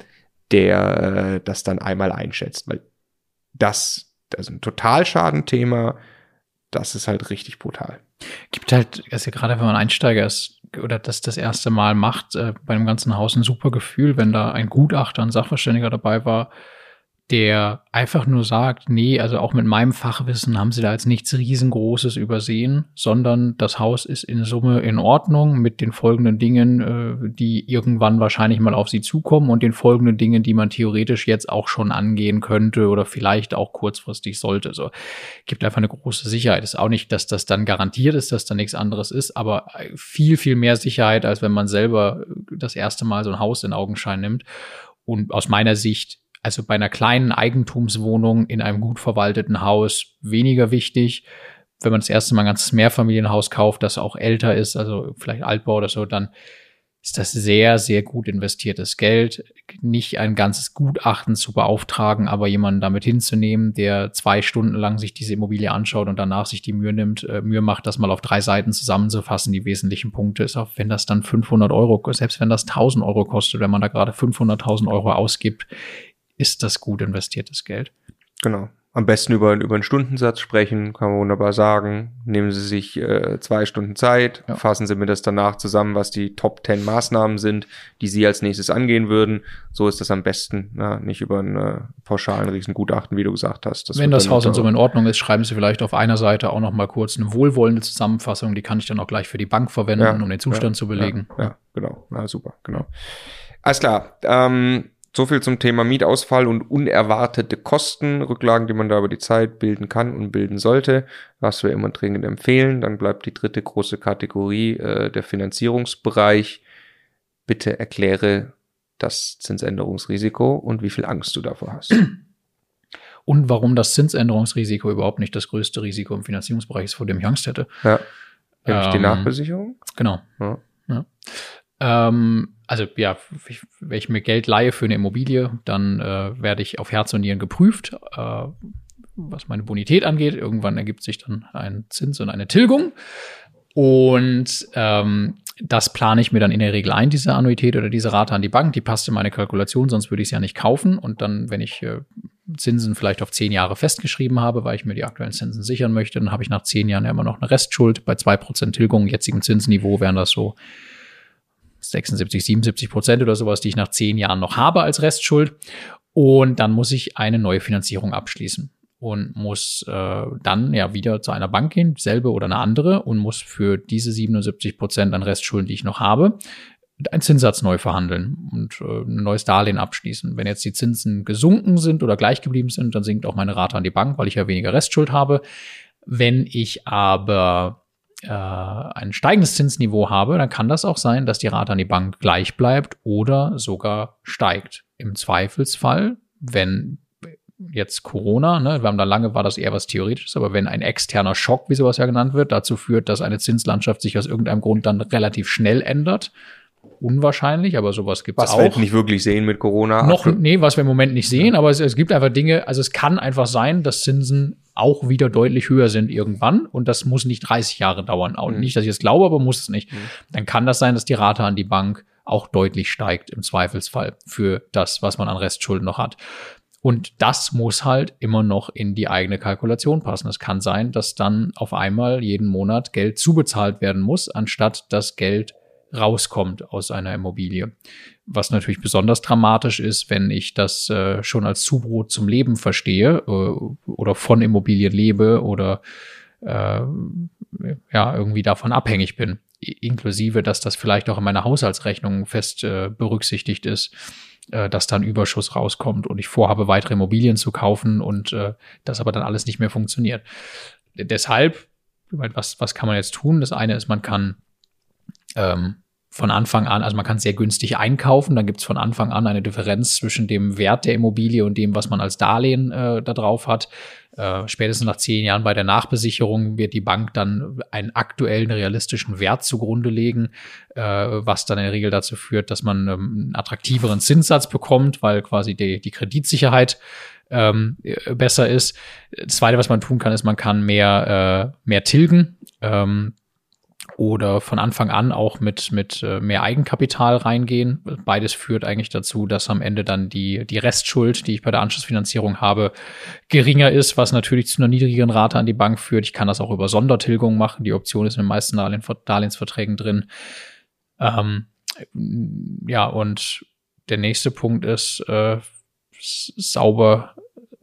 der äh, das dann einmal einschätzt, weil das, das ist ein Totalschadenthema, das ist halt richtig brutal. Gibt halt, also gerade wenn man Einsteiger ist oder das das erste Mal macht, äh, bei einem ganzen Haus ein super Gefühl, wenn da ein Gutachter, ein Sachverständiger dabei war, der einfach nur sagt, nee, also auch mit meinem Fachwissen haben sie da jetzt nichts riesengroßes übersehen, sondern das Haus ist in Summe in Ordnung mit den folgenden Dingen, äh, die irgendwann wahrscheinlich mal auf sie zukommen und den folgenden Dingen, die man theoretisch jetzt auch schon angehen könnte oder vielleicht auch kurzfristig sollte. So gibt einfach eine große Sicherheit. Ist auch nicht, dass das dann garantiert ist, dass da nichts anderes ist, aber viel, viel mehr Sicherheit, als wenn man selber das erste Mal so ein Haus in Augenschein nimmt. Und aus meiner Sicht also bei einer kleinen Eigentumswohnung in einem gut verwalteten Haus weniger wichtig. Wenn man das erste Mal ein ganzes Mehrfamilienhaus kauft, das auch älter ist, also vielleicht Altbau oder so, dann ist das sehr, sehr gut investiertes Geld. Nicht ein ganzes Gutachten zu beauftragen, aber jemanden damit hinzunehmen, der zwei Stunden lang sich diese Immobilie anschaut und danach sich die Mühe nimmt, äh, Mühe macht, das mal auf drei Seiten zusammenzufassen, die wesentlichen Punkte, ist auch, wenn das dann 500 Euro, selbst wenn das 1000 Euro kostet, wenn man da gerade 500.000 Euro ausgibt, ist das gut investiertes Geld. Genau. am besten über, über einen Stundensatz sprechen, kann man wunderbar sagen. Nehmen Sie sich äh, zwei Stunden Zeit, ja. fassen Sie mir das danach zusammen, was die Top 10 Maßnahmen sind, die Sie als nächstes angehen würden. So ist das am besten, na, nicht über einen äh, pauschalen Riesengutachten, wie du gesagt hast. Das Wenn das Haus und so in Ordnung ist, schreiben Sie vielleicht auf einer Seite auch noch mal kurz eine wohlwollende Zusammenfassung, die kann ich dann auch gleich für die Bank verwenden, ja, um den Zustand ja, zu belegen. Ja, genau. Na, super, genau. Alles klar. Ähm, so viel zum Thema Mietausfall und unerwartete Kostenrücklagen, die man da über die Zeit bilden kann und bilden sollte, was wir immer dringend empfehlen. Dann bleibt die dritte große Kategorie äh, der Finanzierungsbereich. Bitte erkläre das Zinsänderungsrisiko und wie viel Angst du davor hast. Und warum das Zinsänderungsrisiko überhaupt nicht das größte Risiko im Finanzierungsbereich ist, vor dem ich Angst hätte. Ja. Nämlich ähm, die Nachbesicherung. Genau. Ja. Ja. Ähm, also ja, wenn ich mir Geld leihe für eine Immobilie, dann äh, werde ich auf Herz und Nieren geprüft, äh, was meine Bonität angeht. Irgendwann ergibt sich dann ein Zins und eine Tilgung. Und ähm, das plane ich mir dann in der Regel ein, diese Annuität oder diese Rate an die Bank. Die passt in meine Kalkulation, sonst würde ich es ja nicht kaufen. Und dann, wenn ich äh, Zinsen vielleicht auf zehn Jahre festgeschrieben habe, weil ich mir die aktuellen Zinsen sichern möchte, dann habe ich nach zehn Jahren ja immer noch eine Restschuld. Bei zwei Prozent Tilgung, jetzigen Zinsniveau wären das so 76, 77 Prozent oder sowas, die ich nach zehn Jahren noch habe als Restschuld. Und dann muss ich eine neue Finanzierung abschließen und muss äh, dann ja wieder zu einer Bank gehen, selbe oder eine andere, und muss für diese 77 Prozent an Restschulden, die ich noch habe, einen Zinssatz neu verhandeln und äh, ein neues Darlehen abschließen. Wenn jetzt die Zinsen gesunken sind oder gleich geblieben sind, dann sinkt auch meine Rate an die Bank, weil ich ja weniger Restschuld habe. Wenn ich aber äh, ein steigendes Zinsniveau habe, dann kann das auch sein, dass die Rate an die Bank gleich bleibt oder sogar steigt. Im Zweifelsfall, wenn jetzt Corona, ne, wir haben da lange war das eher was Theoretisches, aber wenn ein externer Schock, wie sowas ja genannt wird, dazu führt, dass eine Zinslandschaft sich aus irgendeinem Grund dann relativ schnell ändert, unwahrscheinlich, aber sowas gibt es auch. Was wir nicht wirklich sehen mit Corona. Noch, nee, was wir im Moment nicht sehen, aber es, es gibt einfach Dinge, also es kann einfach sein, dass Zinsen auch wieder deutlich höher sind irgendwann und das muss nicht 30 Jahre dauern. Auch mhm. Nicht, dass ich es glaube, aber muss es nicht. Mhm. Dann kann das sein, dass die Rate an die Bank auch deutlich steigt im Zweifelsfall für das, was man an Restschulden noch hat. Und das muss halt immer noch in die eigene Kalkulation passen. Es kann sein, dass dann auf einmal jeden Monat Geld zubezahlt werden muss, anstatt das Geld rauskommt aus einer Immobilie. Was natürlich besonders dramatisch ist, wenn ich das äh, schon als Zubrot zum Leben verstehe äh, oder von Immobilien lebe oder äh, ja irgendwie davon abhängig bin. Inklusive, dass das vielleicht auch in meiner Haushaltsrechnung fest äh, berücksichtigt ist, äh, dass dann Überschuss rauskommt und ich vorhabe, weitere Immobilien zu kaufen und äh, das aber dann alles nicht mehr funktioniert. Deshalb, was, was kann man jetzt tun? Das eine ist, man kann ähm, von Anfang an, also man kann sehr günstig einkaufen, dann gibt es von Anfang an eine Differenz zwischen dem Wert der Immobilie und dem, was man als Darlehen äh, da drauf hat. Äh, spätestens nach zehn Jahren bei der Nachbesicherung wird die Bank dann einen aktuellen realistischen Wert zugrunde legen, äh, was dann in der Regel dazu führt, dass man ähm, einen attraktiveren Zinssatz bekommt, weil quasi die, die Kreditsicherheit ähm, besser ist. Das Zweite, was man tun kann, ist, man kann mehr, äh, mehr tilgen. Ähm, oder von Anfang an auch mit, mit äh, mehr Eigenkapital reingehen. Beides führt eigentlich dazu, dass am Ende dann die, die Restschuld, die ich bei der Anschlussfinanzierung habe, geringer ist, was natürlich zu einer niedrigeren Rate an die Bank führt. Ich kann das auch über Sondertilgung machen. Die Option ist in den meisten Darlehensverträgen drin. Ähm, ja, und der nächste Punkt ist, äh, sauber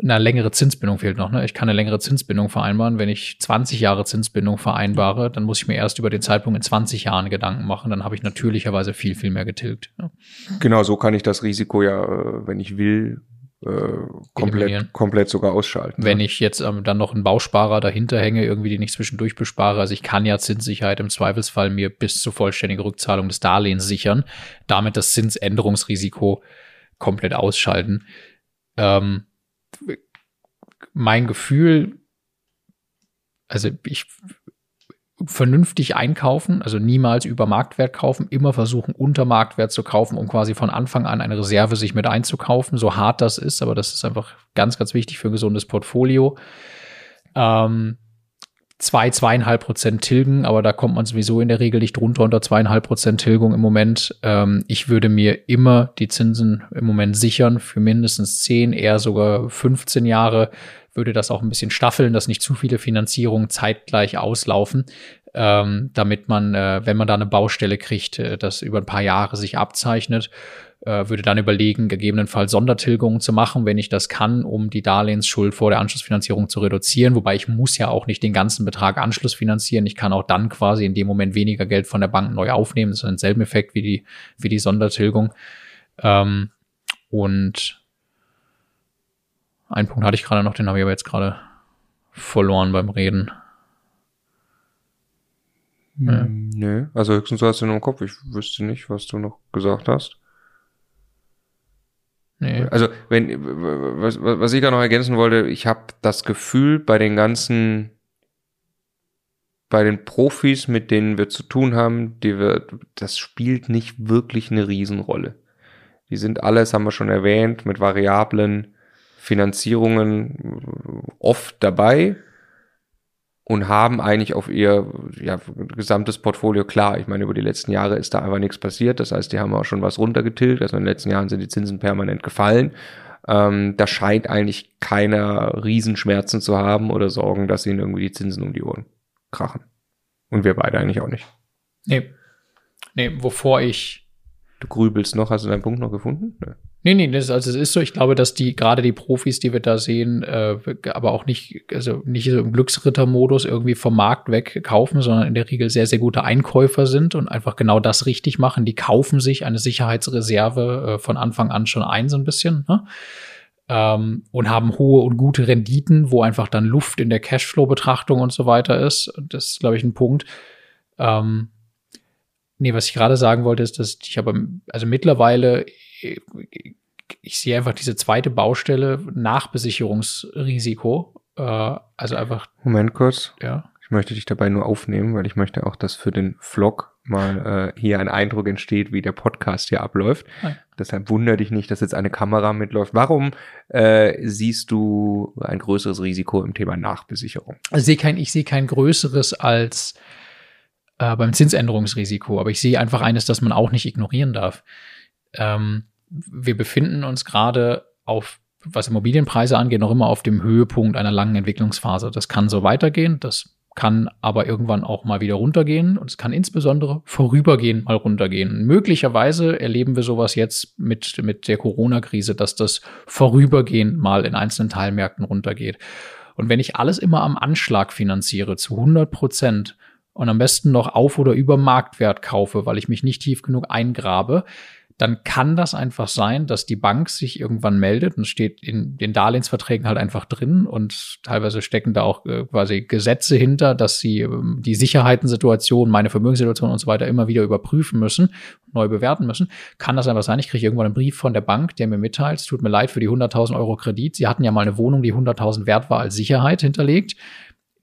eine längere Zinsbindung fehlt noch. Ne? Ich kann eine längere Zinsbindung vereinbaren. Wenn ich 20 Jahre Zinsbindung vereinbare, dann muss ich mir erst über den Zeitpunkt in 20 Jahren Gedanken machen. Dann habe ich natürlicherweise viel, viel mehr getilgt. Ja. Genau, so kann ich das Risiko ja, äh, wenn ich will, äh, komplett, komplett sogar ausschalten. Wenn ja. ich jetzt ähm, dann noch einen Bausparer dahinter hänge, irgendwie den ich zwischendurch bespare, also ich kann ja Zinssicherheit im Zweifelsfall mir bis zur vollständigen Rückzahlung des Darlehens sichern, damit das Zinsänderungsrisiko komplett ausschalten. Ähm, mein Gefühl, also ich vernünftig einkaufen, also niemals über Marktwert kaufen, immer versuchen unter Marktwert zu kaufen, um quasi von Anfang an eine Reserve sich mit einzukaufen, so hart das ist, aber das ist einfach ganz, ganz wichtig für ein gesundes Portfolio. Ähm, zwei, zweieinhalb Prozent tilgen, aber da kommt man sowieso in der Regel nicht runter unter zweieinhalb Prozent Tilgung im Moment. Ähm, ich würde mir immer die Zinsen im Moment sichern für mindestens zehn, eher sogar 15 Jahre. würde das auch ein bisschen staffeln, dass nicht zu viele Finanzierungen zeitgleich auslaufen, ähm, damit man, äh, wenn man da eine Baustelle kriegt, äh, das über ein paar Jahre sich abzeichnet äh, würde dann überlegen, gegebenenfalls Sondertilgungen zu machen, wenn ich das kann, um die Darlehensschuld vor der Anschlussfinanzierung zu reduzieren. Wobei ich muss ja auch nicht den ganzen Betrag Anschluss finanzieren. Ich kann auch dann quasi in dem Moment weniger Geld von der Bank neu aufnehmen. Das ist denselben Effekt wie die, wie die Sondertilgung. Ähm, und einen Punkt hatte ich gerade noch, den habe ich aber jetzt gerade verloren beim Reden. Ja. Nö, also höchstens hast du nur im Kopf. Ich wüsste nicht, was du noch gesagt hast. Nee. Also, wenn, was, was ich gerade noch ergänzen wollte, ich habe das Gefühl, bei den ganzen, bei den Profis, mit denen wir zu tun haben, die wir, das spielt nicht wirklich eine Riesenrolle. Die sind alles, haben wir schon erwähnt, mit variablen Finanzierungen oft dabei und haben eigentlich auf ihr ja, gesamtes Portfolio klar. Ich meine, über die letzten Jahre ist da einfach nichts passiert. Das heißt, die haben auch schon was runtergetilgt. Also in den letzten Jahren sind die Zinsen permanent gefallen. Ähm, da scheint eigentlich keiner Riesenschmerzen zu haben oder Sorgen, dass ihnen irgendwie die Zinsen um die Ohren krachen. Und wir beide eigentlich auch nicht. Nee. Nee, wovor ich. Du grübelst noch, hast du deinen Punkt noch gefunden? Nee. Nee, nee, das, also es ist so, ich glaube, dass die, gerade die Profis, die wir da sehen, äh, aber auch nicht, also nicht so im Glücksrittermodus irgendwie vom Markt weg kaufen, sondern in der Regel sehr, sehr gute Einkäufer sind und einfach genau das richtig machen. Die kaufen sich eine Sicherheitsreserve äh, von Anfang an schon ein, so ein bisschen, ne? ähm, und haben hohe und gute Renditen, wo einfach dann Luft in der Cashflow-Betrachtung und so weiter ist. Das ist, glaube ich, ein Punkt. Ähm, Nee, was ich gerade sagen wollte, ist, dass ich aber, also mittlerweile ich sehe einfach diese zweite Baustelle Nachbesicherungsrisiko. Äh, also einfach. Moment kurz. Ja. Ich möchte dich dabei nur aufnehmen, weil ich möchte auch, dass für den Vlog mal äh, hier ein Eindruck entsteht, wie der Podcast hier abläuft. Nein. Deshalb wundere dich nicht, dass jetzt eine Kamera mitläuft. Warum äh, siehst du ein größeres Risiko im Thema Nachbesicherung? Also ich sehe kein, ich sehe kein größeres als äh, beim Zinsänderungsrisiko, aber ich sehe einfach eines, das man auch nicht ignorieren darf. Ähm, wir befinden uns gerade auf, was Immobilienpreise angeht, noch immer auf dem Höhepunkt einer langen Entwicklungsphase. Das kann so weitergehen, das kann aber irgendwann auch mal wieder runtergehen und es kann insbesondere vorübergehend mal runtergehen. Möglicherweise erleben wir sowas jetzt mit, mit der Corona-Krise, dass das vorübergehend mal in einzelnen Teilmärkten runtergeht. Und wenn ich alles immer am Anschlag finanziere, zu 100 Prozent und am besten noch auf oder über Marktwert kaufe, weil ich mich nicht tief genug eingrabe, dann kann das einfach sein, dass die Bank sich irgendwann meldet und steht in den Darlehensverträgen halt einfach drin und teilweise stecken da auch äh, quasi Gesetze hinter, dass sie ähm, die Sicherheitensituation, meine Vermögenssituation und so weiter immer wieder überprüfen müssen, neu bewerten müssen. Kann das einfach sein, ich kriege irgendwann einen Brief von der Bank, der mir mitteilt, es tut mir leid für die 100.000 Euro Kredit. Sie hatten ja mal eine Wohnung, die 100.000 wert war als Sicherheit hinterlegt.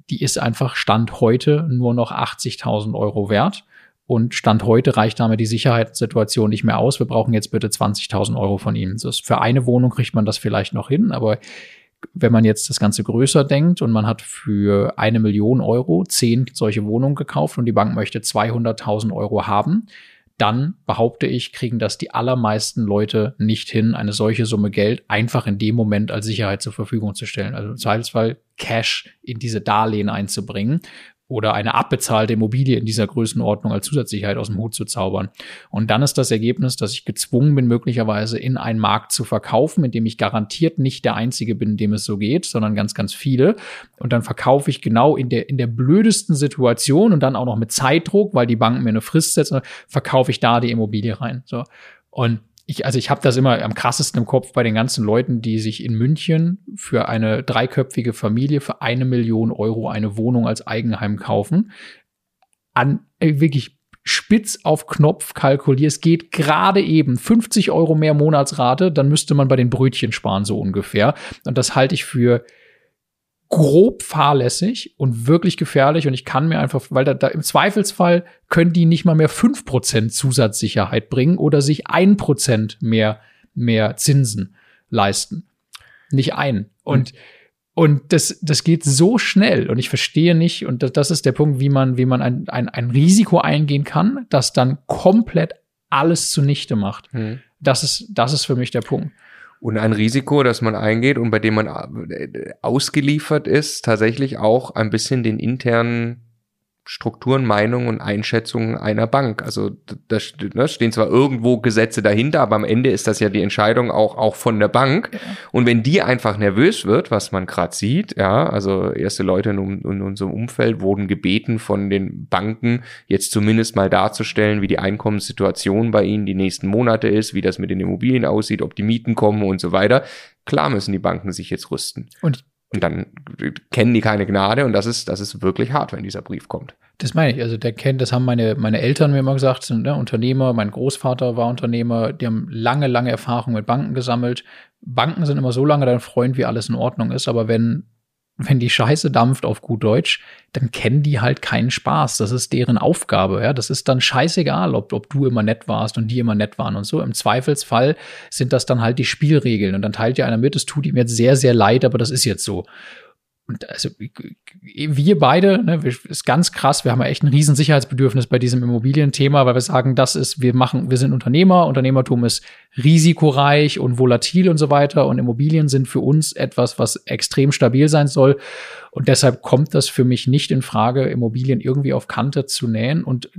Die ist einfach Stand heute nur noch 80.000 Euro wert und Stand heute reicht damit die Sicherheitssituation nicht mehr aus. Wir brauchen jetzt bitte 20.000 Euro von ihm. Das für eine Wohnung kriegt man das vielleicht noch hin, aber wenn man jetzt das Ganze größer denkt und man hat für eine Million Euro zehn solche Wohnungen gekauft und die Bank möchte 200.000 Euro haben, dann behaupte ich, kriegen das die allermeisten Leute nicht hin, eine solche Summe Geld einfach in dem Moment als Sicherheit zur Verfügung zu stellen. Also im Zweifelsfall Cash in diese Darlehen einzubringen, oder eine abbezahlte Immobilie in dieser Größenordnung als Zusatzsicherheit aus dem Hut zu zaubern. Und dann ist das Ergebnis, dass ich gezwungen bin, möglicherweise in einen Markt zu verkaufen, in dem ich garantiert nicht der Einzige bin, in dem es so geht, sondern ganz, ganz viele. Und dann verkaufe ich genau in der, in der blödesten Situation und dann auch noch mit Zeitdruck, weil die Banken mir eine Frist setzen, verkaufe ich da die Immobilie rein. So. Und ich, also ich habe das immer am krassesten im Kopf bei den ganzen Leuten, die sich in München für eine dreiköpfige Familie für eine Million Euro eine Wohnung als Eigenheim kaufen. An äh, wirklich spitz auf Knopf kalkulierst, geht gerade eben 50 Euro mehr Monatsrate, dann müsste man bei den Brötchen sparen, so ungefähr. Und das halte ich für grob fahrlässig und wirklich gefährlich und ich kann mir einfach, weil da, da im Zweifelsfall können die nicht mal mehr fünf Prozent Zusatzsicherheit bringen oder sich ein Prozent mehr, mehr Zinsen leisten. Nicht ein. Und, mhm. und das, das geht so schnell und ich verstehe nicht, und das, das ist der Punkt, wie man, wie man ein, ein, ein Risiko eingehen kann, das dann komplett alles zunichte macht. Mhm. Das ist, das ist für mich der Punkt. Und ein Risiko, das man eingeht und bei dem man äh, ausgeliefert ist, tatsächlich auch ein bisschen den internen Strukturen, Meinungen und Einschätzungen einer Bank. Also da ne, stehen zwar irgendwo Gesetze dahinter, aber am Ende ist das ja die Entscheidung auch, auch von der Bank. Ja. Und wenn die einfach nervös wird, was man gerade sieht, ja, also erste Leute in, in, unserem Umfeld wurden gebeten von den Banken, jetzt zumindest mal darzustellen, wie die Einkommenssituation bei ihnen die nächsten Monate ist, wie das mit den Immobilien aussieht, ob die Mieten kommen und so weiter. Klar müssen die Banken sich jetzt rüsten. Und und dann kennen die keine Gnade und das ist, das ist wirklich hart, wenn dieser Brief kommt. Das meine ich. Also der kennt, das haben meine, meine Eltern mir immer gesagt, sind ne, Unternehmer, mein Großvater war Unternehmer, die haben lange, lange Erfahrung mit Banken gesammelt. Banken sind immer so lange dein Freund, wie alles in Ordnung ist, aber wenn wenn die Scheiße dampft auf gut Deutsch, dann kennen die halt keinen Spaß. Das ist deren Aufgabe. Ja, das ist dann scheißegal, ob, ob du immer nett warst und die immer nett waren und so. Im Zweifelsfall sind das dann halt die Spielregeln. Und dann teilt ja einer mit, es tut ihm jetzt sehr, sehr leid, aber das ist jetzt so. Und also wir beide, ne, ist ganz krass, wir haben ja echt ein riesen Sicherheitsbedürfnis bei diesem Immobilienthema, weil wir sagen, das ist, wir machen, wir sind Unternehmer, Unternehmertum ist risikoreich und volatil und so weiter und Immobilien sind für uns etwas, was extrem stabil sein soll. Und deshalb kommt das für mich nicht in Frage, Immobilien irgendwie auf Kante zu nähen und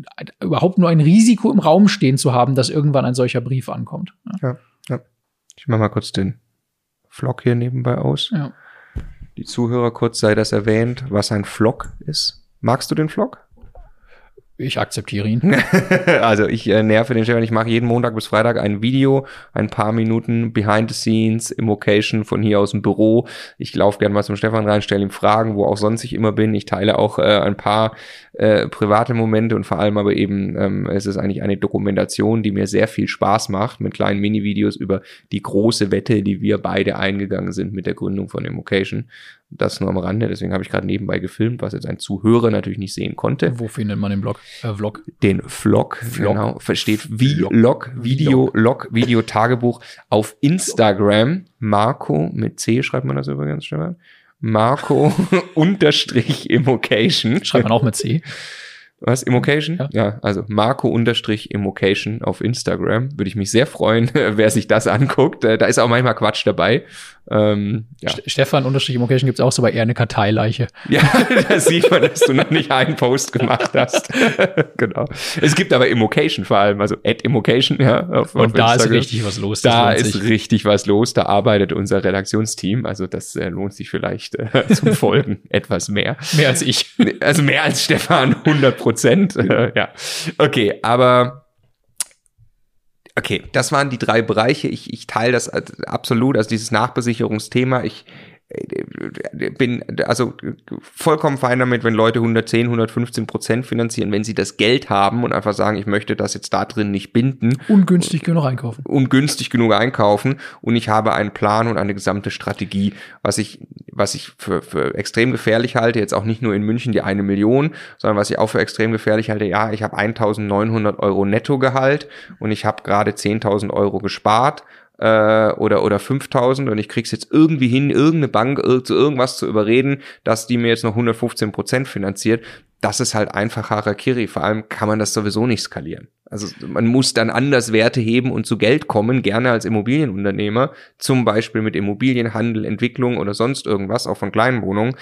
überhaupt nur ein Risiko im Raum stehen zu haben, dass irgendwann ein solcher Brief ankommt. Ja, ja. Ich mache mal kurz den Vlog hier nebenbei aus. Ja die Zuhörer kurz sei das erwähnt, was ein Vlog ist. Magst du den Vlog? Ich akzeptiere ihn. also ich äh, nerve den Stefan. Ich mache jeden Montag bis Freitag ein Video, ein paar Minuten Behind the Scenes im Occasion von hier aus dem Büro. Ich laufe gerne mal zum Stefan rein, stelle ihm Fragen, wo auch sonst ich immer bin. Ich teile auch äh, ein paar äh, private Momente und vor allem aber eben ähm, es ist eigentlich eine Dokumentation, die mir sehr viel Spaß macht mit kleinen Mini-Videos über die große Wette, die wir beide eingegangen sind mit der Gründung von Immocation. Das nur am Rande, deswegen habe ich gerade nebenbei gefilmt, was jetzt ein Zuhörer natürlich nicht sehen konnte. Wo findet man den Blog? Äh, Vlog? Den Vlog, Vlog. genau. Versteht wie Log, Video, Log, Video, Tagebuch auf Instagram. Marco mit C schreibt man das übrigens, Stefan. Marco unterstrich Immocation. Schreibt man auch mit C. Was? Immocation? Ja. ja, also Marco-Immocation auf Instagram. Würde ich mich sehr freuen, wer sich das anguckt. Äh, da ist auch manchmal Quatsch dabei. Ähm, ja. Stefan-Immocation gibt es auch so bei eher eine Karteileiche. Ja, da sieht man, dass du noch nicht einen Post gemacht hast. genau. Es gibt aber Immocation vor allem, also at Immocation, ja. Auf, Und auf da Instagram. ist richtig was los. Da ist richtig was los. Da arbeitet unser Redaktionsteam. Also das äh, lohnt sich vielleicht äh, zum Folgen etwas mehr. Mehr als ich. Also mehr als Stefan, 100 Prozent. ja. Okay, aber Okay, das waren die drei Bereiche. Ich, ich teile das absolut, also dieses Nachbesicherungsthema. Ich bin also vollkommen fein damit, wenn Leute 110, 115 Prozent finanzieren, wenn sie das Geld haben und einfach sagen, ich möchte das jetzt da drin nicht binden. Ungünstig genug einkaufen. Ungünstig genug einkaufen und ich habe einen Plan und eine gesamte Strategie, was ich, was ich für, für extrem gefährlich halte, jetzt auch nicht nur in München die eine Million, sondern was ich auch für extrem gefährlich halte, ja, ich habe 1900 Euro Nettogehalt und ich habe gerade 10.000 Euro gespart äh, oder, oder 5000 und ich krieg's jetzt irgendwie hin, irgendeine Bank zu irgendwas zu überreden, dass die mir jetzt noch 115 Prozent finanziert. Das ist halt einfach Harakiri. Vor allem kann man das sowieso nicht skalieren. Also man muss dann anders Werte heben und zu Geld kommen, gerne als Immobilienunternehmer, zum Beispiel mit Immobilienhandel, Entwicklung oder sonst irgendwas, auch von kleinen Wohnungen,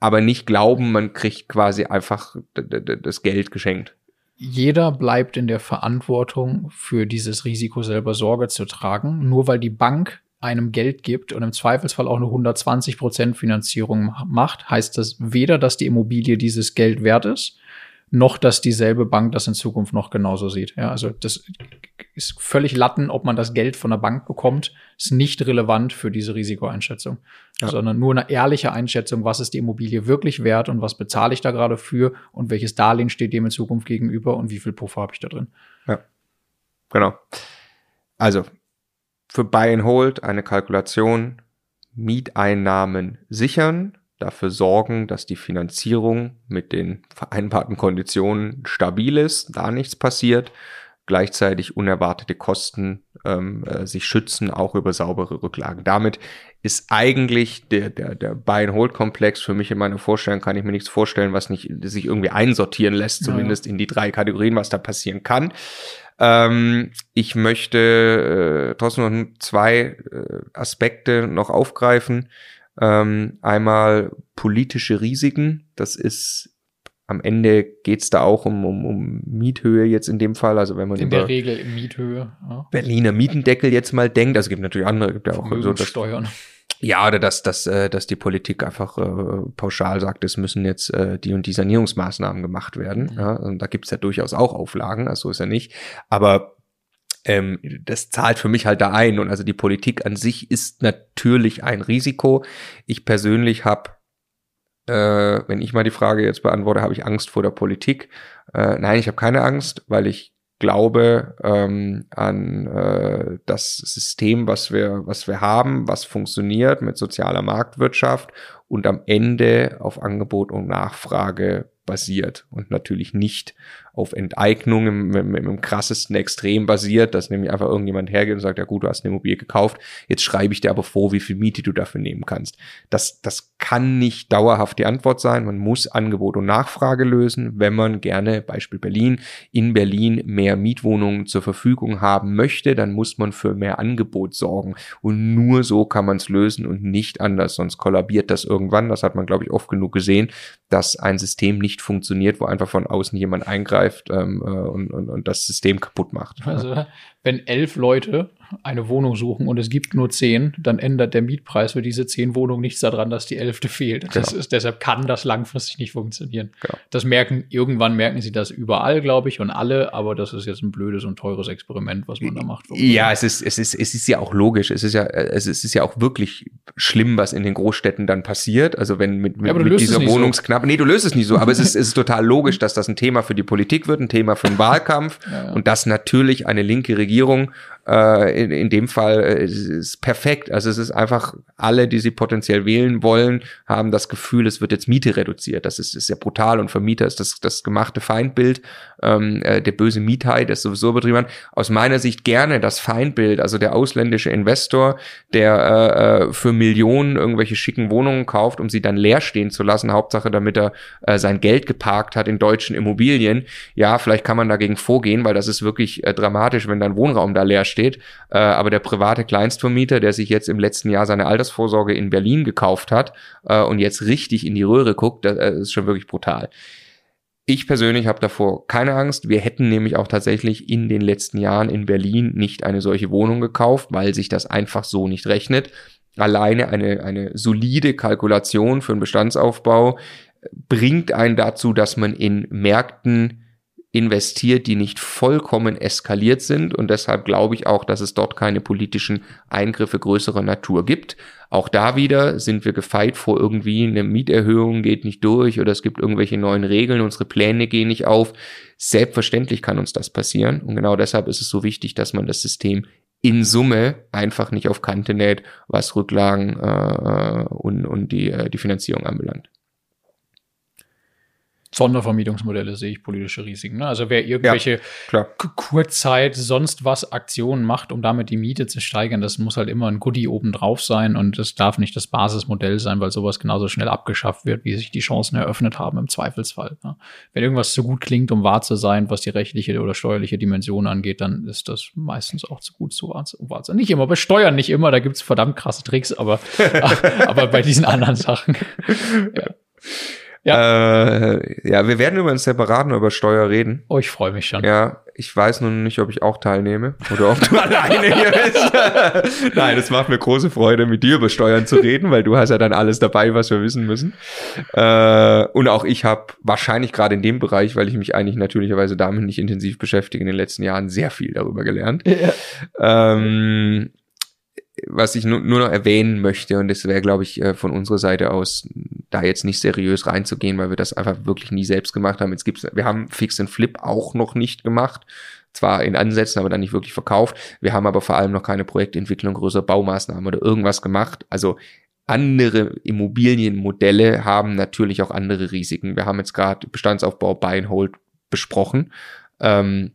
aber nicht glauben, man kriegt quasi einfach das Geld geschenkt jeder bleibt in der Verantwortung, für dieses Risiko selber Sorge zu tragen. Nur weil die Bank einem Geld gibt und im Zweifelsfall auch eine 120 Prozent Finanzierung macht, heißt das weder, dass die Immobilie dieses Geld wert ist, noch dass dieselbe Bank das in Zukunft noch genauso sieht. Ja, also das ist völlig Latten, ob man das Geld von der Bank bekommt, ist nicht relevant für diese Risikoeinschätzung, ja. sondern nur eine ehrliche Einschätzung, was ist die Immobilie wirklich wert und was bezahle ich da gerade für und welches Darlehen steht dem in Zukunft gegenüber und wie viel Puffer habe ich da drin. Ja, genau. Also für Buy and Hold eine Kalkulation, Mieteinnahmen sichern, dafür sorgen, dass die Finanzierung mit den vereinbarten Konditionen stabil ist, da nichts passiert, gleichzeitig unerwartete Kosten ähm, äh, sich schützen, auch über saubere Rücklagen. Damit ist eigentlich der, der, der Buy-and-Hold-Komplex für mich in meiner Vorstellung, kann ich mir nichts vorstellen, was nicht sich irgendwie einsortieren lässt, zumindest ja, in die drei Kategorien, was da passieren kann. Ähm, ich möchte äh, trotzdem noch zwei äh, Aspekte noch aufgreifen. Ähm, einmal politische Risiken. Das ist am Ende geht's da auch um, um, um Miethöhe jetzt in dem Fall. Also wenn man in der Regel Miethöhe. Ja. Berliner Mietendeckel jetzt mal denkt, also gibt natürlich andere, gibt ja auch so das, Steuern. Ja, oder dass, dass, äh, dass die Politik einfach äh, pauschal sagt, es müssen jetzt äh, die und die Sanierungsmaßnahmen gemacht werden. Mhm. Ja, und da gibt's ja durchaus auch Auflagen, also ist ja nicht. Aber ähm, das zahlt für mich halt da ein. Und also die Politik an sich ist natürlich ein Risiko. Ich persönlich habe äh, wenn ich mal die Frage jetzt beantworte, habe ich Angst vor der Politik? Äh, nein, ich habe keine Angst, weil ich glaube ähm, an äh, das System, was wir, was wir haben, was funktioniert mit sozialer Marktwirtschaft und am Ende auf Angebot und Nachfrage basiert und natürlich nicht auf Enteignung im, im, im krassesten Extrem basiert, dass nämlich einfach irgendjemand hergeht und sagt, ja gut, du hast eine Immobilie gekauft, jetzt schreibe ich dir aber vor, wie viel Miete du dafür nehmen kannst. Das, das kann nicht dauerhaft die Antwort sein. Man muss Angebot und Nachfrage lösen, wenn man gerne, Beispiel Berlin, in Berlin mehr Mietwohnungen zur Verfügung haben möchte, dann muss man für mehr Angebot sorgen. Und nur so kann man es lösen und nicht anders, sonst kollabiert das irgendwann. Das hat man, glaube ich, oft genug gesehen, dass ein System nicht funktioniert, wo einfach von außen jemand eingreift angreift ähm, äh, und, und, und das System kaputt macht. Also wenn elf Leute eine Wohnung suchen und es gibt nur zehn, dann ändert der Mietpreis für diese zehn Wohnungen nichts daran, dass die elfte fehlt. Genau. Ist, deshalb kann das langfristig nicht funktionieren. Genau. Das merken, irgendwann merken sie das überall, glaube ich, und alle, aber das ist jetzt ein blödes und teures Experiment, was man da macht. Ja, es ist, es ist, es ist ja auch logisch. Es ist ja, es ist, ja auch wirklich schlimm, was in den Großstädten dann passiert. Also wenn mit, mit, ja, mit dieser Wohnungsknappe, so. nee, du löst es nicht so, aber es ist, es ist total logisch, dass das ein Thema für die Politik wird, ein Thema für den Wahlkampf ja, ja. und dass natürlich eine linke Regierung Regierung äh, in, in dem Fall äh, ist perfekt. Also es ist einfach, alle, die sie potenziell wählen wollen, haben das Gefühl, es wird jetzt Miete reduziert. Das ist, ist ja brutal und für Mieter ist das das gemachte Feindbild, ähm, äh, der böse Miethai, der sowieso betrieben. Aus meiner Sicht gerne das Feindbild, also der ausländische Investor, der äh, äh, für Millionen irgendwelche schicken Wohnungen kauft, um sie dann leer stehen zu lassen, Hauptsache damit er äh, sein Geld geparkt hat in deutschen Immobilien. Ja, vielleicht kann man dagegen vorgehen, weil das ist wirklich äh, dramatisch, wenn dann Wohnraum da leer steht steht. Äh, aber der private Kleinstvermieter, der sich jetzt im letzten Jahr seine Altersvorsorge in Berlin gekauft hat äh, und jetzt richtig in die Röhre guckt, das, das ist schon wirklich brutal. Ich persönlich habe davor keine Angst. Wir hätten nämlich auch tatsächlich in den letzten Jahren in Berlin nicht eine solche Wohnung gekauft, weil sich das einfach so nicht rechnet. Alleine eine, eine solide Kalkulation für einen Bestandsaufbau bringt einen dazu, dass man in Märkten investiert, die nicht vollkommen eskaliert sind. Und deshalb glaube ich auch, dass es dort keine politischen Eingriffe größerer Natur gibt. Auch da wieder sind wir gefeit vor irgendwie eine Mieterhöhung geht nicht durch oder es gibt irgendwelche neuen Regeln, unsere Pläne gehen nicht auf. Selbstverständlich kann uns das passieren. Und genau deshalb ist es so wichtig, dass man das System in Summe einfach nicht auf Kante näht, was Rücklagen äh, und, und die, äh, die Finanzierung anbelangt. Sondervermietungsmodelle sehe ich politische Risiken. Ne? Also wer irgendwelche ja, Kurzzeit sonst was Aktionen macht, um damit die Miete zu steigern, das muss halt immer ein Goodie obendrauf sein und das darf nicht das Basismodell sein, weil sowas genauso schnell abgeschafft wird, wie sich die Chancen eröffnet haben im Zweifelsfall. Ne? Wenn irgendwas zu gut klingt, um wahr zu sein, was die rechtliche oder steuerliche Dimension angeht, dann ist das meistens auch zu gut zu wahr zu sein. Nicht immer, bei Steuern nicht immer, da gibt's verdammt krasse Tricks, aber, aber bei diesen anderen Sachen. Ja. Ja. Äh, ja, wir werden über einen separaten über Steuer reden. Oh, ich freue mich schon. Ja, ich weiß nun nicht, ob ich auch teilnehme oder ob du alleine hier bist. Nein, es macht mir große Freude, mit dir über Steuern zu reden, weil du hast ja dann alles dabei, was wir wissen müssen. Äh, und auch ich habe wahrscheinlich gerade in dem Bereich, weil ich mich eigentlich natürlicherweise damit nicht intensiv beschäftige, in den letzten Jahren sehr viel darüber gelernt. Ja. Ähm, was ich nur, nur noch erwähnen möchte, und das wäre, glaube ich, äh, von unserer Seite aus, da jetzt nicht seriös reinzugehen, weil wir das einfach wirklich nie selbst gemacht haben. Jetzt gibt's, wir haben Fix and Flip auch noch nicht gemacht. Zwar in Ansätzen, aber dann nicht wirklich verkauft. Wir haben aber vor allem noch keine Projektentwicklung, größere Baumaßnahmen oder irgendwas gemacht. Also andere Immobilienmodelle haben natürlich auch andere Risiken. Wir haben jetzt gerade Bestandsaufbau Buy and Hold besprochen. Ähm,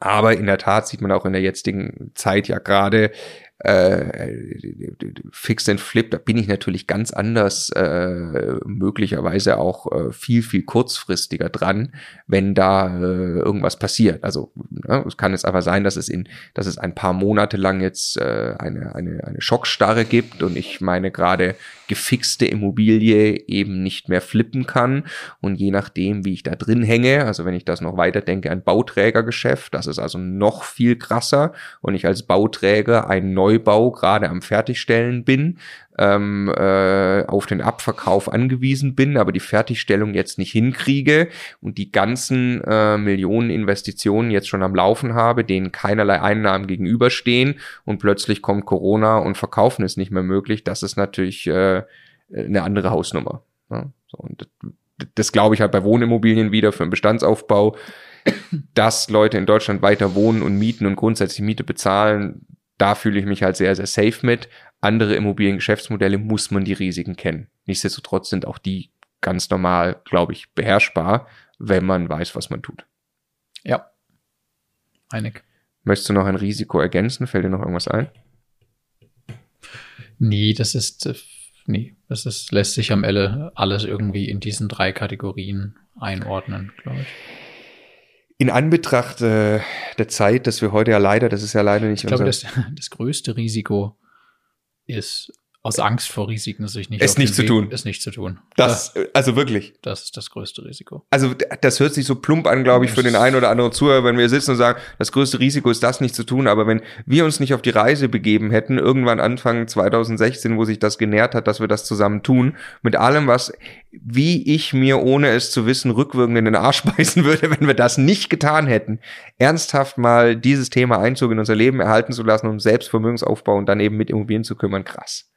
aber in der Tat sieht man auch in der jetzigen Zeit ja gerade, äh, Fix and Flip, da bin ich natürlich ganz anders, äh, möglicherweise auch äh, viel, viel kurzfristiger dran, wenn da äh, irgendwas passiert. Also ne, es kann jetzt aber sein, dass es in, dass es ein paar Monate lang jetzt äh, eine, eine, eine Schockstarre gibt und ich meine gerade gefixte Immobilie eben nicht mehr flippen kann. Und je nachdem, wie ich da drin hänge, also wenn ich das noch weiter denke, ein Bauträgergeschäft, das ist also noch viel krasser und ich als Bauträger einen Neubau gerade am Fertigstellen bin, ähm, äh, auf den Abverkauf angewiesen bin, aber die Fertigstellung jetzt nicht hinkriege und die ganzen äh, Millionen Investitionen jetzt schon am Laufen habe, denen keinerlei Einnahmen gegenüberstehen und plötzlich kommt Corona und Verkaufen ist nicht mehr möglich, das ist natürlich äh, eine andere Hausnummer. Ja, so, und das, das glaube ich halt bei Wohnimmobilien wieder für einen Bestandsaufbau, dass Leute in Deutschland weiter wohnen und mieten und grundsätzlich Miete bezahlen, da fühle ich mich halt sehr, sehr safe mit andere Immobiliengeschäftsmodelle muss man die Risiken kennen. Nichtsdestotrotz sind auch die ganz normal, glaube ich, beherrschbar, wenn man weiß, was man tut. Ja. Einig. Möchtest du noch ein Risiko ergänzen? Fällt dir noch irgendwas ein? Nee, das ist, äh, nee, das ist, lässt sich am Ende alles irgendwie in diesen drei Kategorien einordnen, glaube ich. In Anbetracht äh, der Zeit, dass wir heute ja leider, das ist ja leider nicht ich glaube, das, das größte Risiko ist aus Angst vor Risiken sich nicht es nicht zu Weg, tun. Es nicht zu tun. Das, also wirklich. Das ist das größte Risiko. Also das hört sich so plump an, glaube ich, für den einen oder anderen Zuhörer, wenn wir sitzen und sagen, das größte Risiko ist das nicht zu tun. Aber wenn wir uns nicht auf die Reise begeben hätten, irgendwann Anfang 2016, wo sich das genährt hat, dass wir das zusammen tun, mit allem, was, wie ich mir, ohne es zu wissen, rückwirkend in den Arsch beißen würde, wenn wir das nicht getan hätten, ernsthaft mal dieses Thema Einzug in unser Leben erhalten zu lassen, um Selbstvermögensaufbau und dann eben mit Immobilien zu kümmern, krass.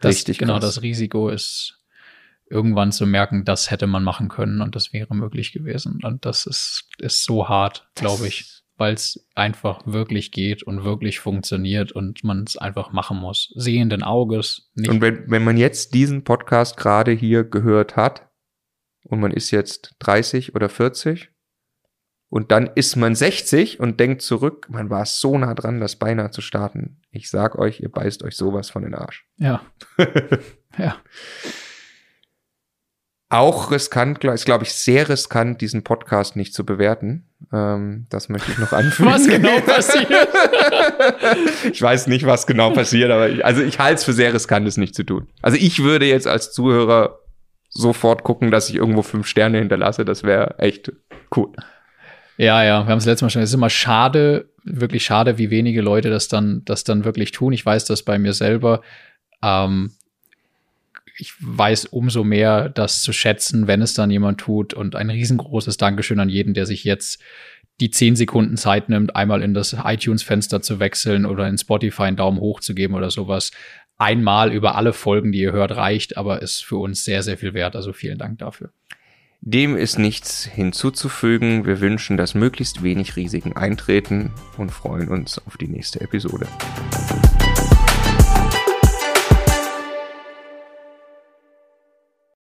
Das, Richtig genau, krass. das Risiko ist irgendwann zu merken, das hätte man machen können und das wäre möglich gewesen. Und das ist, ist so hart, glaube ich, weil es einfach wirklich geht und wirklich funktioniert und man es einfach machen muss. Sehenden Auges. Nicht und wenn, wenn man jetzt diesen Podcast gerade hier gehört hat und man ist jetzt 30 oder 40 und dann ist man 60 und denkt zurück, man war so nah dran, das beinahe zu starten. Ich sag euch, ihr beißt euch sowas von den Arsch. Ja. ja. Auch riskant, ist glaube ich sehr riskant, diesen Podcast nicht zu bewerten. Ähm, das möchte ich noch anfügen. Was genau passiert? ich weiß nicht, was genau passiert, aber ich, also ich halte es für sehr riskant, es nicht zu tun. Also ich würde jetzt als Zuhörer sofort gucken, dass ich irgendwo fünf Sterne hinterlasse. Das wäre echt cool. Ja, ja, wir haben es letztes Mal schon. Es ist immer schade, wirklich schade, wie wenige Leute das dann, das dann wirklich tun. Ich weiß das bei mir selber. Ähm, ich weiß umso mehr, das zu schätzen, wenn es dann jemand tut. Und ein riesengroßes Dankeschön an jeden, der sich jetzt die zehn Sekunden Zeit nimmt, einmal in das iTunes-Fenster zu wechseln oder in Spotify einen Daumen hoch zu geben oder sowas. Einmal über alle Folgen, die ihr hört, reicht, aber ist für uns sehr, sehr viel wert. Also vielen Dank dafür. Dem ist nichts hinzuzufügen. Wir wünschen, dass möglichst wenig Risiken eintreten und freuen uns auf die nächste Episode.